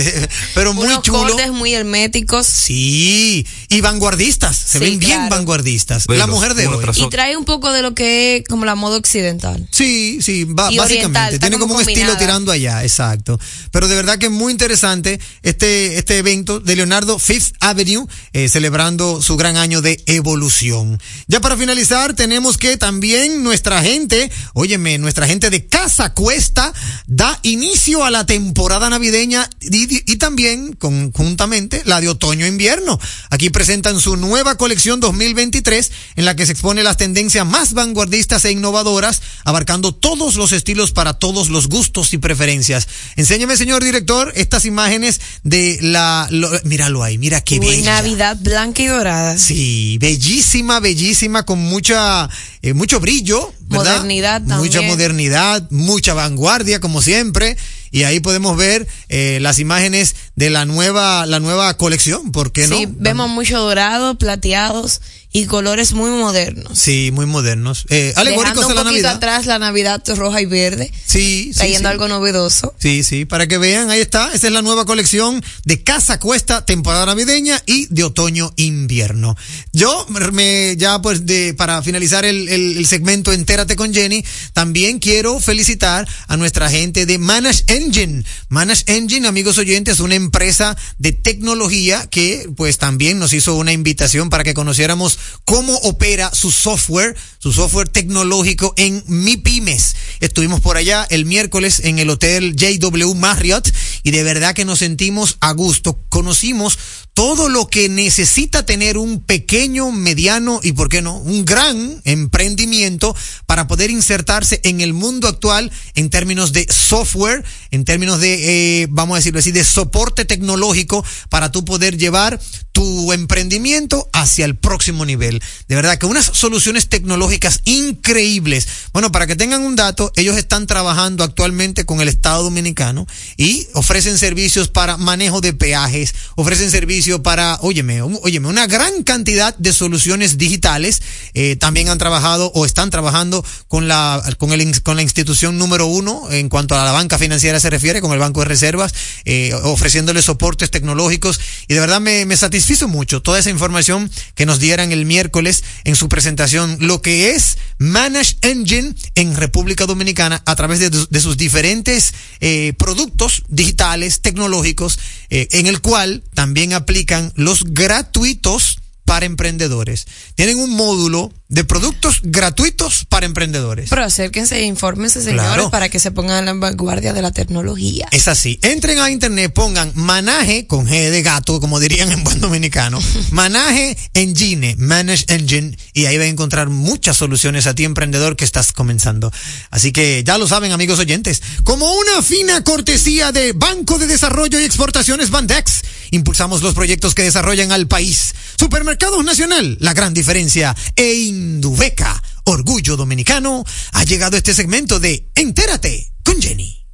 Pero muy Unos chulo. cortes muy herméticos. Sí, y vanguardistas, se Sí, ven bien claro. vanguardistas. la mujer de hoy. Y trae un poco de lo que es como la moda occidental. Sí, sí, ba- Y básicamente. oriental, Tiene como como un estilo tirando allá, exacto. Pero de verdad que es muy interesante este, este evento de Leonardo Fifth Avenue, eh, celebrando su gran año de evolución. Ya para finalizar, tenemos que también nuestra gente, óyeme, nuestra gente de Casa Cuesta da inicio a la temporada navideña y, también conjuntamente la de otoño-invierno. Aquí presentan su nueva colección 2023 en la que se expone las tendencias más vanguardistas e innovadoras, abarcando todos los estilos para todos los gustos y preferencias. Enséñame, señor director, estas imágenes de la... lo- míralo ahí, mira qué Uy, bella. Navidad blanca y dorada. Sí, bellísima, bellísima, con mucha, eh, mucho brillo, ¿verdad? Modernidad Mucha también. modernidad, mucha vanguardia, como siempre. Y ahí podemos ver eh, las imágenes de la nueva, la nueva colección, ¿por qué no? Sí, vemos mucho dorado, plateados y colores muy modernos. Sí, muy modernos. Eh, alegóricos de un la poquito Navidad. atrás la Navidad roja y verde. Sí, sí. Trayendo sí. algo novedoso. Sí, sí, para que vean, ahí está. Esa es la nueva colección de Casa Cuesta, temporada navideña y de otoño-invierno. Yo, me, ya pues, de, para finalizar el, el- el segmento Entérate con Jenny, también quiero felicitar a nuestra gente de Manage Engine. Manage Engine, amigos oyentes, una empresa de tecnología que, pues, también nos hizo una invitación para que conociéramos cómo opera su software, su software tecnológico en MiPymes. Estuvimos por allá el miércoles en el hotel JW Marriott y de verdad que nos sentimos a gusto. Conocimos todo lo que necesita tener un pequeño, mediano y, ¿por qué no?, un gran emprendimiento para poder insertarse en el mundo actual en términos de software, en términos de, eh, vamos a decirlo así, de soporte tecnológico para tú poder llevar tu emprendimiento hacia el próximo nivel. De verdad que unas soluciones tecnológicas increíbles. Bueno, para que tengan un dato, ellos están trabajando actualmente con el Estado Dominicano y ofrecen servicios para manejo de peajes, ofrecen servicio para, óyeme, óyeme, una gran cantidad de soluciones digitales. Eh, también han trabajado o están trabajando con la, con el, con la institución número uno en cuanto a la banca financiera se refiere, con el Banco de Reservas, eh, ofreciéndole soportes tecnológicos y de verdad me, me satisfizo mucho toda esa información que nos dieran el miércoles en su presentación, lo que es Manage Engine en República Dominicana a través de, de sus diferentes eh, productos digitales, tecnológicos, eh, en el cual también aplican los gratuitos para emprendedores. Tienen un módulo de productos gratuitos para emprendedores. Pero acérquense e infórmense, señores, Claro. para que se pongan en la vanguardia de la tecnología. Es así. Entren a internet, pongan manaje con G de gato, como dirían en buen dominicano. Manaje Engine, Manage Engine, y ahí van a encontrar muchas soluciones a ti, emprendedor, que estás comenzando. Así que ya lo saben, amigos oyentes. Como una fina cortesía de Banco de Desarrollo y Exportaciones Bandex, impulsamos los proyectos que desarrollan al país. Supermercados Nacional, la gran diferencia. E Indubeca, orgullo dominicano, ha llegado este segmento de Entérate con Jenny.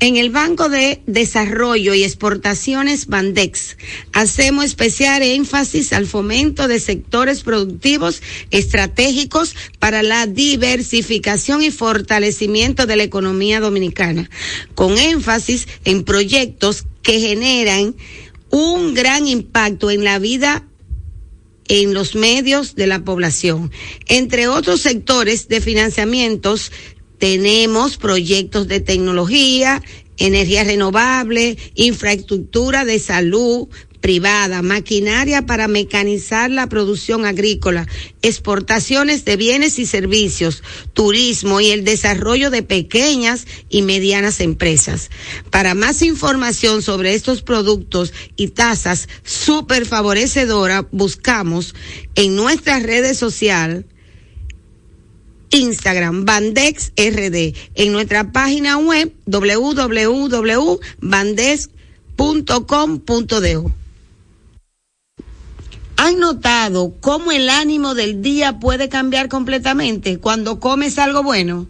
En el Banco de Desarrollo y Exportaciones Bandex hacemos especial énfasis al fomento de sectores productivos estratégicos para la diversificación y fortalecimiento de la economía dominicana, con énfasis en proyectos que generan un gran impacto en la vida en los medios de la población. Entre otros sectores de financiamientos, tenemos proyectos de tecnología, energía renovable, infraestructura de salud privada, maquinaria para mecanizar la producción agrícola, exportaciones de bienes y servicios, turismo y el desarrollo de pequeñas y medianas empresas. Para más información sobre estos productos y tasas súper favorecedoras, buscamos en nuestras redes sociales Instagram, Bandex RD, en nuestra página web www.bandex.com.do. ¿Han notado cómo el ánimo del día puede cambiar completamente cuando comes algo bueno?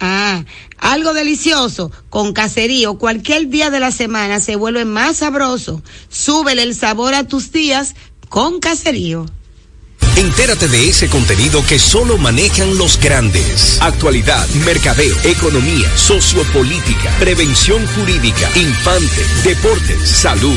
Ah, algo delicioso con caserío cualquier día de la semana se vuelve más sabroso. Súbele el sabor a tus días con caserío. Entérate de ese contenido que solo manejan los grandes. Actualidad, mercadeo, economía, sociopolítica, prevención jurídica, infante, deportes, salud,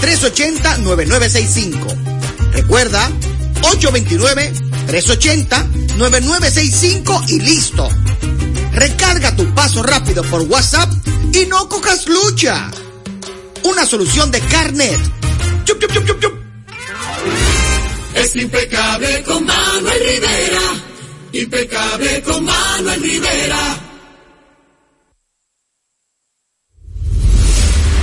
829-380-9965. Recuerda, 829-380-9965 y listo. Recarga tu paso rápido por WhatsApp y no cojas lucha. Una solución de Carnet. Chup, chup, chup, chup. Es impecable con Manuel Rivera. Impecable con Manuel Rivera.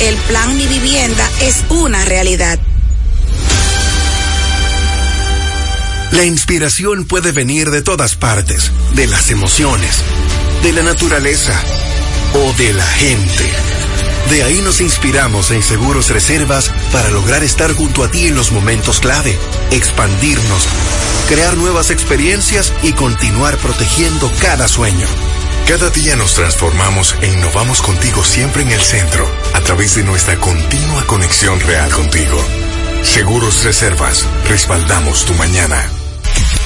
El plan Mi Vivienda es una realidad. La inspiración puede venir de todas partes, de las emociones, de la naturaleza o de la gente. De ahí nos inspiramos en Seguros Reservas para lograr estar junto a ti en los momentos clave, expandirnos, crear nuevas experiencias y continuar protegiendo cada sueño. Cada día nos transformamos e innovamos contigo siempre en el centro, a través de nuestra continua conexión real contigo. Seguros Reservas, respaldamos tu mañana.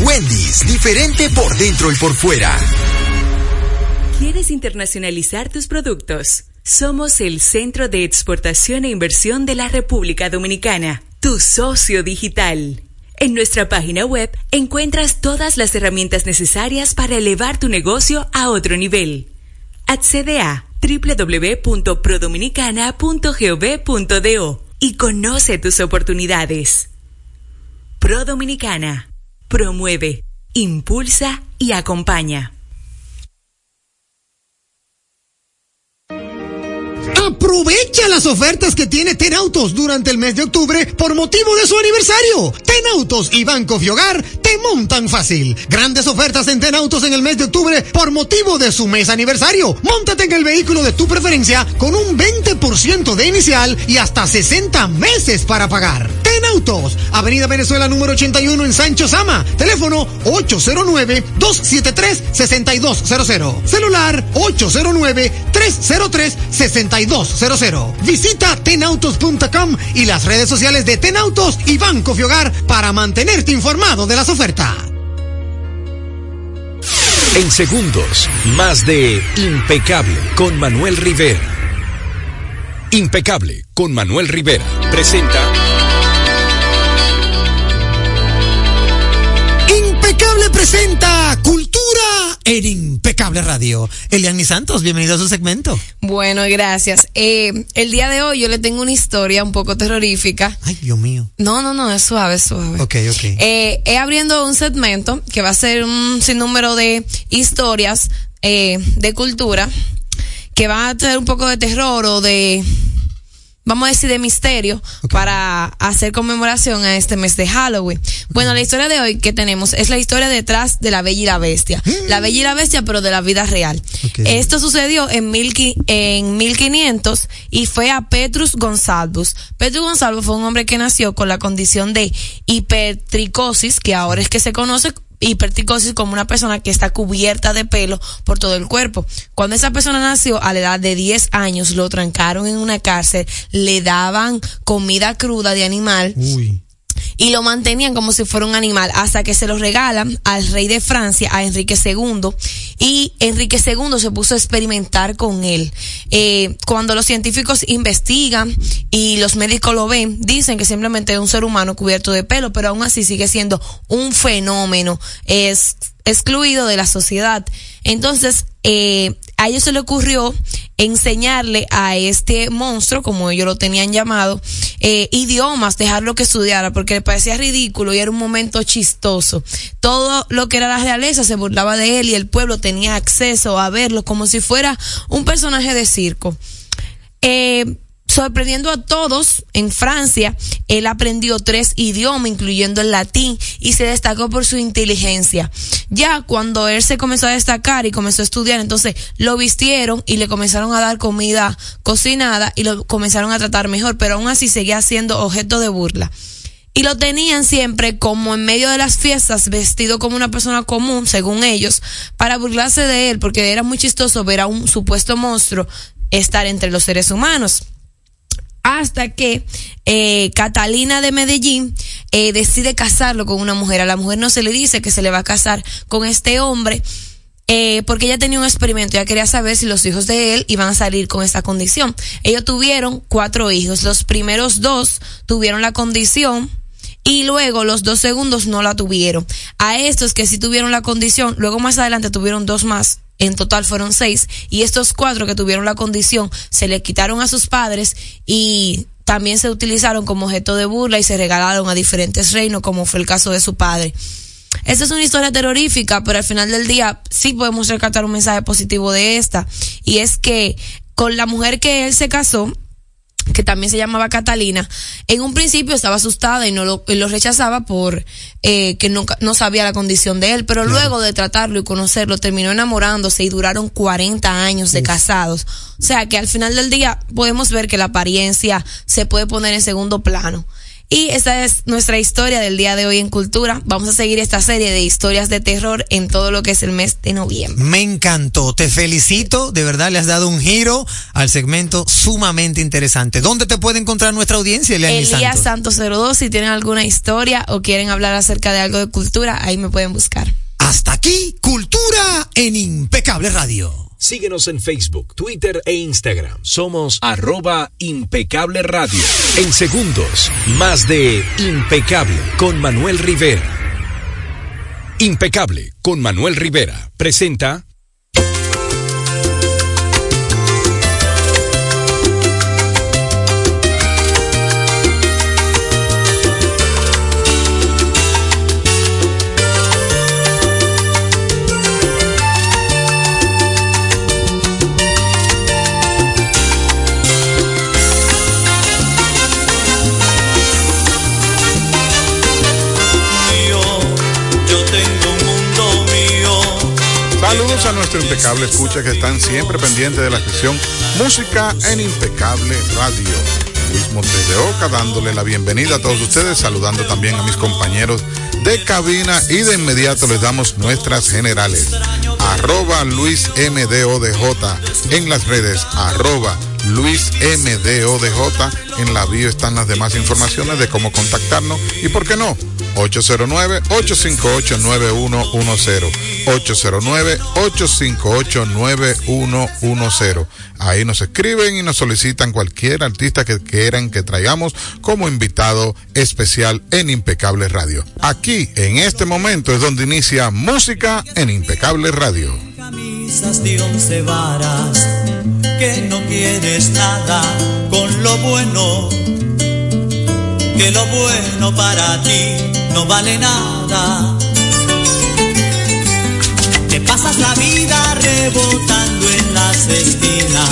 Wendy's, diferente por dentro y por fuera. ¿Quieres internacionalizar tus productos? Somos el Centro de Exportación e Inversión de la República Dominicana, tu socio digital. En nuestra página web encuentras todas las herramientas necesarias para elevar tu negocio a otro nivel. Accede a www.prodominicana.gov.do y conoce tus oportunidades. Pro Dominicana. Promueve, impulsa y acompaña. Aprovecha las ofertas que tiene Tenautos durante el mes de octubre por motivo de su aniversario. Tenautos y Banco Fiogar te montan fácil. Grandes ofertas en Tenautos en el mes de octubre por motivo de su mes aniversario. Móntate en el vehículo de tu preferencia con un 20% de inicial y hasta 60 meses para pagar. Tenautos, Avenida Venezuela número 81 en Sancho Sama. Teléfono 809-273-6200. Celular 809-303-6200. Visita tenautos.com y las redes sociales de Tenautos y Banco Fiogar para mantenerte informado de las ofertas. En segundos, más de Impecable con Manuel Rivera. Impecable con Manuel Rivera. Presenta. Impecable presenta Cultura en Impecable Radio. Eliani Santos, bienvenido a su segmento. Bueno, gracias. Eh, el día de hoy yo le tengo una historia un poco terrorífica. Ay, Dios mío. No, no, no, es suave, es suave. Ok, ok. Eh, he abriendo un segmento que va a ser un sinnúmero de historias eh, de cultura que van a tener un poco de terror o de vamos a decir, de misterio para hacer conmemoración a este mes de Halloween. Bueno, la historia de hoy que tenemos es la historia detrás de la Bella y la Bestia. Mm. La Bella y la Bestia, pero de la vida real. Esto sucedió en, mil, en 1500 y fue a Petrus Gonsalvus. Petrus Gonsalvus fue un hombre que nació con la condición de hipertricosis, que ahora es que se conoce hipertricosis como una persona que está cubierta de pelo por todo el cuerpo. Cuando esa persona nació a la edad de 10 años, lo trancaron en una cárcel, le daban comida cruda de animal y lo mantenían como si fuera un animal hasta que se lo regalan al rey de Francia, a Enrique II, y Enrique II se puso a experimentar con él. Eh, cuando los científicos investigan y los médicos lo ven, dicen que simplemente es un ser humano cubierto de pelo, pero aún así sigue siendo un fenómeno es excluido de la sociedad. Entonces, eh, a ellos se le ocurrió enseñarle a este monstruo, como ellos lo tenían llamado, eh, idiomas, dejarlo que estudiara, porque le parecía ridículo y era un momento chistoso. Todo lo que era la realeza se burlaba de él y el pueblo tenía acceso a verlo como si fuera un personaje de circo. Eh, sorprendiendo a todos en Francia, él aprendió tres idiomas, incluyendo el latín, y se destacó por su inteligencia. Ya cuando él se comenzó a destacar y comenzó a estudiar, entonces lo vistieron y le comenzaron a dar comida cocinada y lo comenzaron a tratar mejor, pero aún así seguía siendo objeto de burla. Y lo tenían siempre como en medio de las fiestas, vestido como una persona común, según ellos, para burlarse de él, porque era muy chistoso ver a un supuesto monstruo estar entre los seres humanos hasta que eh, Catalina de Medellín eh, decide casarlo con una mujer. A la mujer no se le dice que se le va a casar con este hombre. Eh, porque ella tenía un experimento, ella quería saber si los hijos de él iban a salir con esta condición. Ellos tuvieron cuatro hijos, los primeros dos tuvieron la condición y luego los dos segundos no la tuvieron. A estos que sí tuvieron la condición, luego más adelante tuvieron dos más, en total fueron seis, y estos cuatro que tuvieron la condición se le quitaron a sus padres y también se utilizaron como objeto de burla y se regalaron a diferentes reinos, como fue el caso de su padre. Esta es una historia terrorífica, pero al final del día sí podemos rescatar un mensaje positivo de esta, y es que con la mujer que él se casó, que también se llamaba Catalina, en un principio estaba asustada y no lo, y lo rechazaba por eh, que nunca, no sabía la condición de él, pero luego de tratarlo y conocerlo terminó enamorándose y duraron 40 años de casados. O sea que al final del día podemos ver que la apariencia se puede poner en segundo plano. Y esta es nuestra historia del día de hoy en Cultura. Vamos a seguir esta serie de historias de terror en todo lo que es el mes de noviembre. Me encantó, te felicito, de verdad le has dado un giro al segmento sumamente interesante. ¿Dónde te puede encontrar nuestra audiencia, Elías Santos? Santos 02, si tienen alguna historia o quieren hablar acerca de algo de cultura, ahí me pueden buscar. Hasta aquí, Cultura en Impecable Radio. Síguenos en Facebook, Twitter e Instagram. Somos arroba impecable radio. En segundos, más de Impecable con Manuel Rivera. Impecable con Manuel Rivera. Presenta impecable escucha que están siempre pendientes de la sección Música en Impecable Radio. Luis Montes de Oca dándole la bienvenida a todos ustedes, saludando también a mis compañeros de cabina y de inmediato les damos nuestras generales. Arroba Luis MDODJ en las redes, arroba Luis MDODJ. En la bio están las demás informaciones de cómo contactarnos y por qué no, 809-858-9110. 809-858-9110. Ahí nos escriben y nos solicitan cualquier artista que quieran que traigamos como invitado especial en Impecable Radio. Aquí, en este momento, es donde inicia música en Impecable Radio. Camisas de once varas, que no quieres nada con lo bueno, que lo bueno para ti no vale nada. Te pasas la vida rebotando en las esquinas,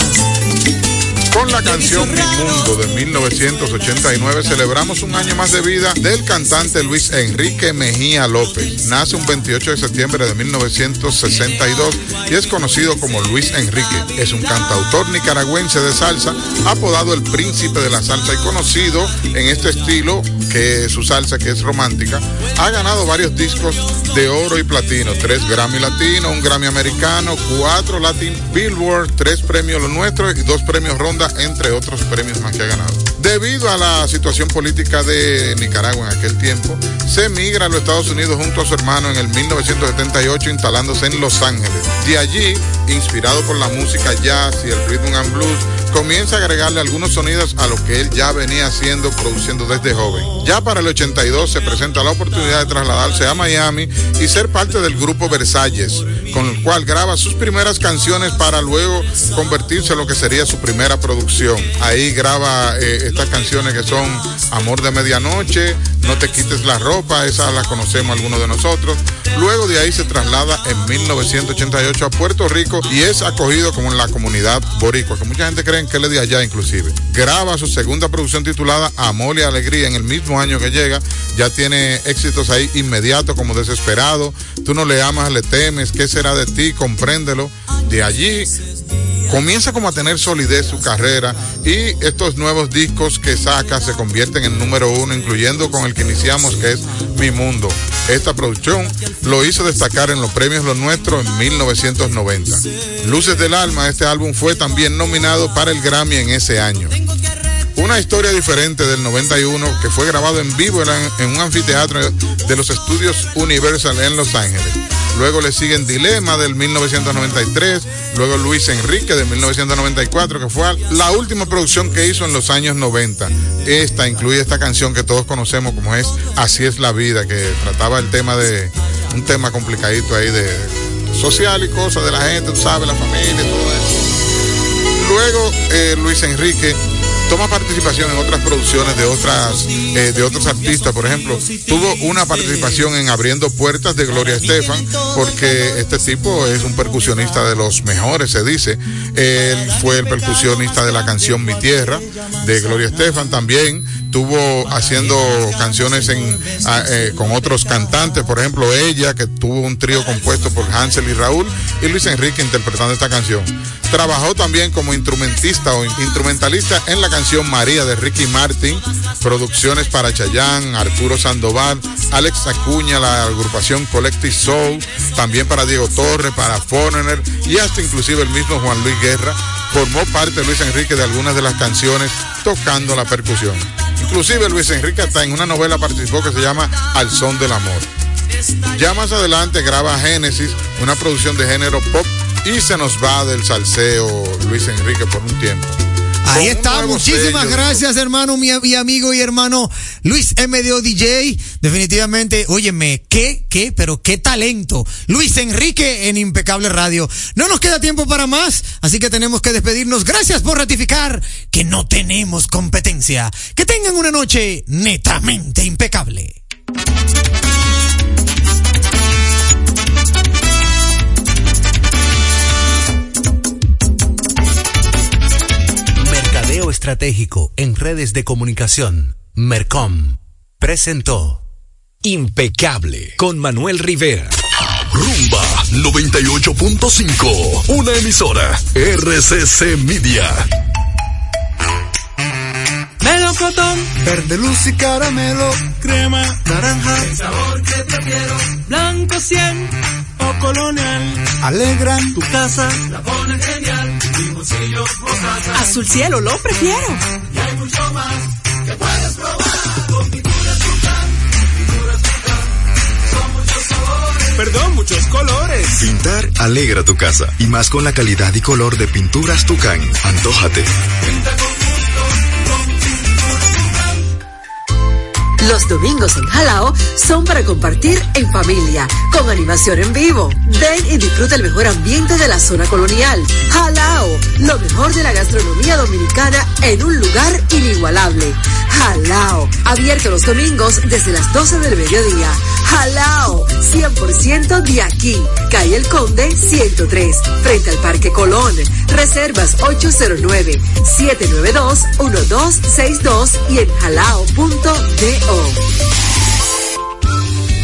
Con la canción Mi Mundo de 1989 celebramos un año más de vida del cantante Luis Enrique Mejía López. Nace un 28 de septiembre de 1962 y es conocido como Luis Enrique. Es un cantautor nicaragüense de salsa, apodado el príncipe de la salsa y conocido en este estilo que su salsa, que es romántica, ha ganado varios discos de oro y platino, tres Grammy Latino, un Grammy Americano, cuatro Latin Billboard, tres premios Lo Nuestro y dos premios Ronda, entre otros premios más que ha ganado. Debido a la situación política de Nicaragua en aquel tiempo, se emigra a los Estados Unidos junto a su hermano en el 1978, instalándose en Los Ángeles. De allí, inspirado por la música jazz y el rhythm and blues, comienza a agregarle algunos sonidos a lo que él ya venía haciendo, produciendo desde joven. Ya para el 82 se presenta la oportunidad de trasladarse a Miami y ser parte del grupo Versalles, con el cual graba sus primeras canciones para luego convertirse en lo que sería su primera producción. Ahí graba eh, estas canciones que son Amor de Medianoche, No te quites la ropa, esas las conocemos algunos de nosotros. Luego de ahí se traslada en 1988 a Puerto Rico y es acogido como en la comunidad boricua, que mucha gente cree que él es de allá inclusive. Graba su segunda producción titulada Amor y Alegría en el mismo año que llega. Ya tiene éxitos ahí inmediatos como Desesperado. Tú no le amas, le temes. ¿Qué será de ti? Compréndelo. De allí comienza como a tener solidez su carrera y estos nuevos discos que saca se convierten en número uno, incluyendo con el que iniciamos que es Mi Mundo. Esta producción lo hizo destacar en los premios Los Nuestros en 1990. Luces del Alma, este álbum fue también nominado para el Grammy en ese año. Una historia diferente del 91 que fue grabado en vivo en un anfiteatro de los estudios Universal en Los Ángeles. Luego le siguen Dilema del 1993, luego Luis Enrique de 1994, que fue la última producción que hizo en los años 90. Esta incluye esta canción que todos conocemos como es Así es la vida, que trataba el tema de un tema complicadito ahí de social y cosas de la gente, tú sabes, la familia y todo eso. Luego eh, Luis Enrique toma participación en otras producciones de otras eh, de otros artistas, por ejemplo, tuvo una participación en Abriendo Puertas de Gloria Estefan, porque este tipo es un percusionista de los mejores, se dice. Él fue el percusionista de la canción Mi Tierra de Gloria Estefan también. Tuvo haciendo canciones en, eh, con otros cantantes, por ejemplo, ella, que tuvo un trío compuesto por Hansel y Raúl, y Luis Enrique interpretando esta canción. Trabajó también como instrumentista o instrumentalista en la canción María de Ricky Martin, producciones para Chayán, Arturo Sandoval, Alex Acuña, la agrupación Collective Soul, también para Diego Torres, para Foreigner y hasta inclusive el mismo Juan Luis Guerra formó parte Luis Enrique de algunas de las canciones tocando la percusión. Inclusive Luis Enrique hasta en una novela participó que se llama Al son del amor. Ya más adelante graba Génesis, una producción de género pop y se nos va del salseo Luis Enrique por un tiempo. Ahí está, muchísimas gracias, hermano, mi, mi, amigo y hermano Luis MDO DJ. Definitivamente, óyeme, qué, qué, pero qué talento. Luis Enrique en Impecable Radio. No nos queda tiempo para más, así que tenemos que despedirnos. Gracias por ratificar que no tenemos competencia. Que tengan una noche netamente impecable. Estratégico en redes de comunicación, Mercom, presentó Impecable con Manuel Rivera. Rumba 98.5, una emisora RCC Media. Melocotón, verde luz y caramelo, crema, naranja, el sabor que prefiero, blanco 100 o colonial, alegran tu casa, la ponen genial, mi bolsillo o Azul cielo lo prefiero. Y hay mucho más que puedes probar con pinturas Tucán, pinturas Tucán, son muchos sabores. Perdón, muchos colores. Pintar alegra tu casa y más con la calidad y color de pinturas Tucán. Antójate. Pinta con Los domingos en Jalao son para compartir en familia, con animación en vivo. Ven y disfruta el mejor ambiente de la zona colonial. Jalao, lo mejor de la gastronomía dominicana en un lugar inigualable. Jalao, abierto los domingos desde las 12 del mediodía. Jalao, 100% de aquí. Calle El Conde 103, frente al Parque Colón. Reservas 809-792-1262 y en jalao.do.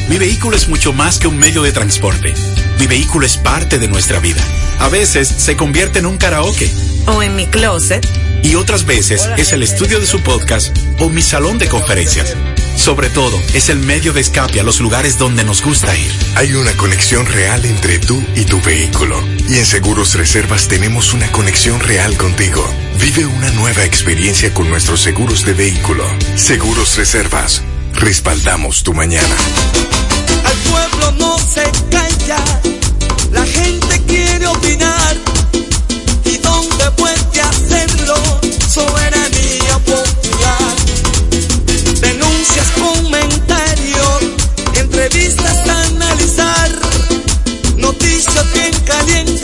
Mi vehículo es mucho más que un medio de transporte. Mi vehículo es parte de nuestra vida. A veces se convierte en un karaoke. O en mi closet. Y otras veces es el estudio de su podcast o mi salón de conferencias. Sobre todo, es el medio de escape a los lugares donde nos gusta ir. Hay una conexión real entre tú y tu vehículo. Y en Seguros Reservas tenemos una conexión real contigo. Vive una nueva experiencia con nuestros seguros de vehículo. Seguros Reservas. Respaldamos tu mañana. Al pueblo no se calla. La gente quiere opinar. ¿Y dónde puede hacerlo? Soberanía popular. Bien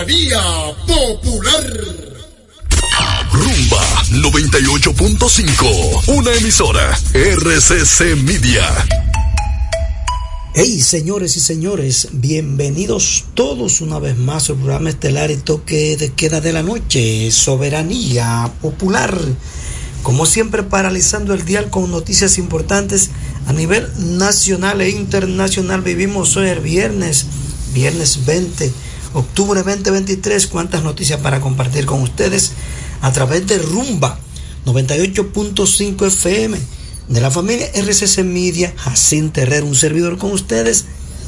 Soberanía Popular. Rumba 98.5. Una emisora. RCC Media. Hey, señores y señores, bienvenidos todos una vez más al programa estelar y toque de queda de la noche, Soberanía Popular. Como siempre, paralizando el dial con noticias importantes a nivel nacional e internacional. Vivimos hoy el viernes, viernes 20, octubre 2023. Cuántas noticias para compartir con ustedes a través de Rumba 98.5 FM de la familia RCC Media, Jacín Terrero, un servidor con ustedes,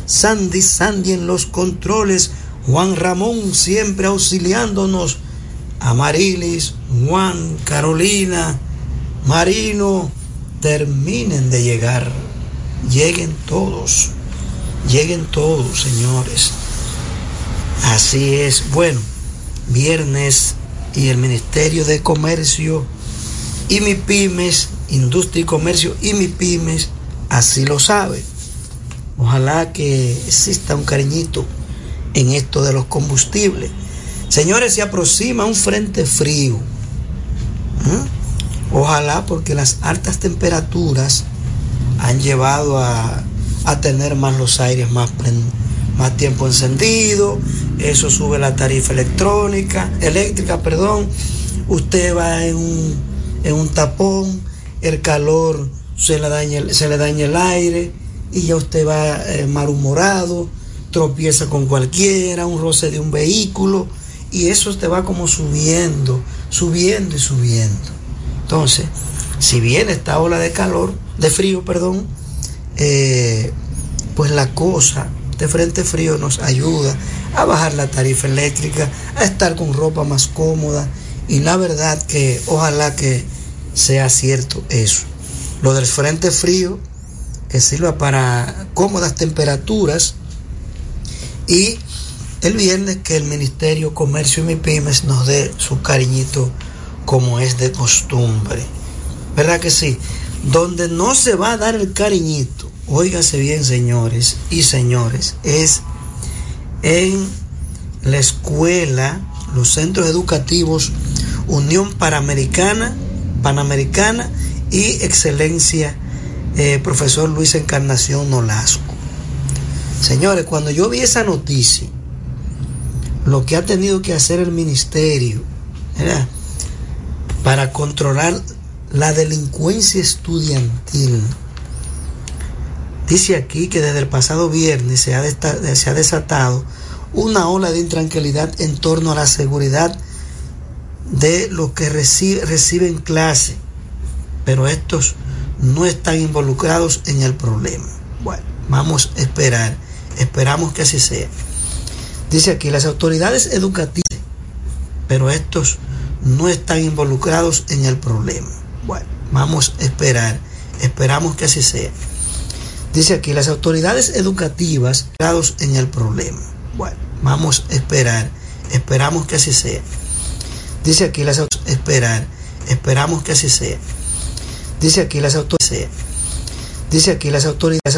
Sandy, Sandy en los controles, Juan Ramón siempre auxiliándonos, Amarilis, Juan, Carolina, Marino, terminen de llegar, lleguen todos, lleguen todos, señores. Así es, bueno, viernes y el Ministerio de Comercio y mi pymes, industria y comercio y mi pymes, así lo sabe. Ojalá que exista un cariñito en esto de los combustibles. Señores, se aproxima un frente frío. Ojalá porque las altas temperaturas han llevado a, a tener más los aires más, más tiempo encendido. Eso sube la tarifa electrónica, eléctrica, perdón. Usted va en un, en un tapón, el calor se le daña, se le daña el aire y ya usted va eh, malhumorado, tropieza con cualquiera, un roce de un vehículo y eso te va como subiendo, subiendo y subiendo. Entonces, si viene esta ola de calor, de frío, perdón, eh, pues la cosa de frente frío nos ayuda a bajar la tarifa eléctrica, a estar con ropa más cómoda y la verdad que ojalá que sea cierto eso. Lo del frente frío que sirva para cómodas temperaturas y el viernes que el Ministerio Comercio y MIPIMES nos dé su cariñito como es de costumbre. ¿Verdad que sí? Donde no se va a dar el cariñito, óigase bien señores y señores, es en la escuela, los centros educativos Unión Panamericana, Panamericana y Excelencia, eh, profesor Luis Encarnación Nolasco. Señores, cuando yo vi esa noticia, lo que ha tenido que hacer el ministerio para controlar la delincuencia estudiantil. Dice aquí que desde el pasado viernes se ha, se ha desatado una ola de intranquilidad en torno a la seguridad de los que reci- reciben clase, pero estos no están involucrados en el problema. Bueno, vamos a esperar, esperamos que así sea. Dice aquí, las autoridades educativas, pero estos no están involucrados en el problema. Bueno, vamos a esperar, esperamos que así sea. Dice aquí, las autoridades educativas en el problema. Bueno, vamos a esperar, esperamos que así sea. Dice aquí, las aut- esperar, esperamos que así sea. Dice aquí, las autoridades, dice aquí, las autoridades,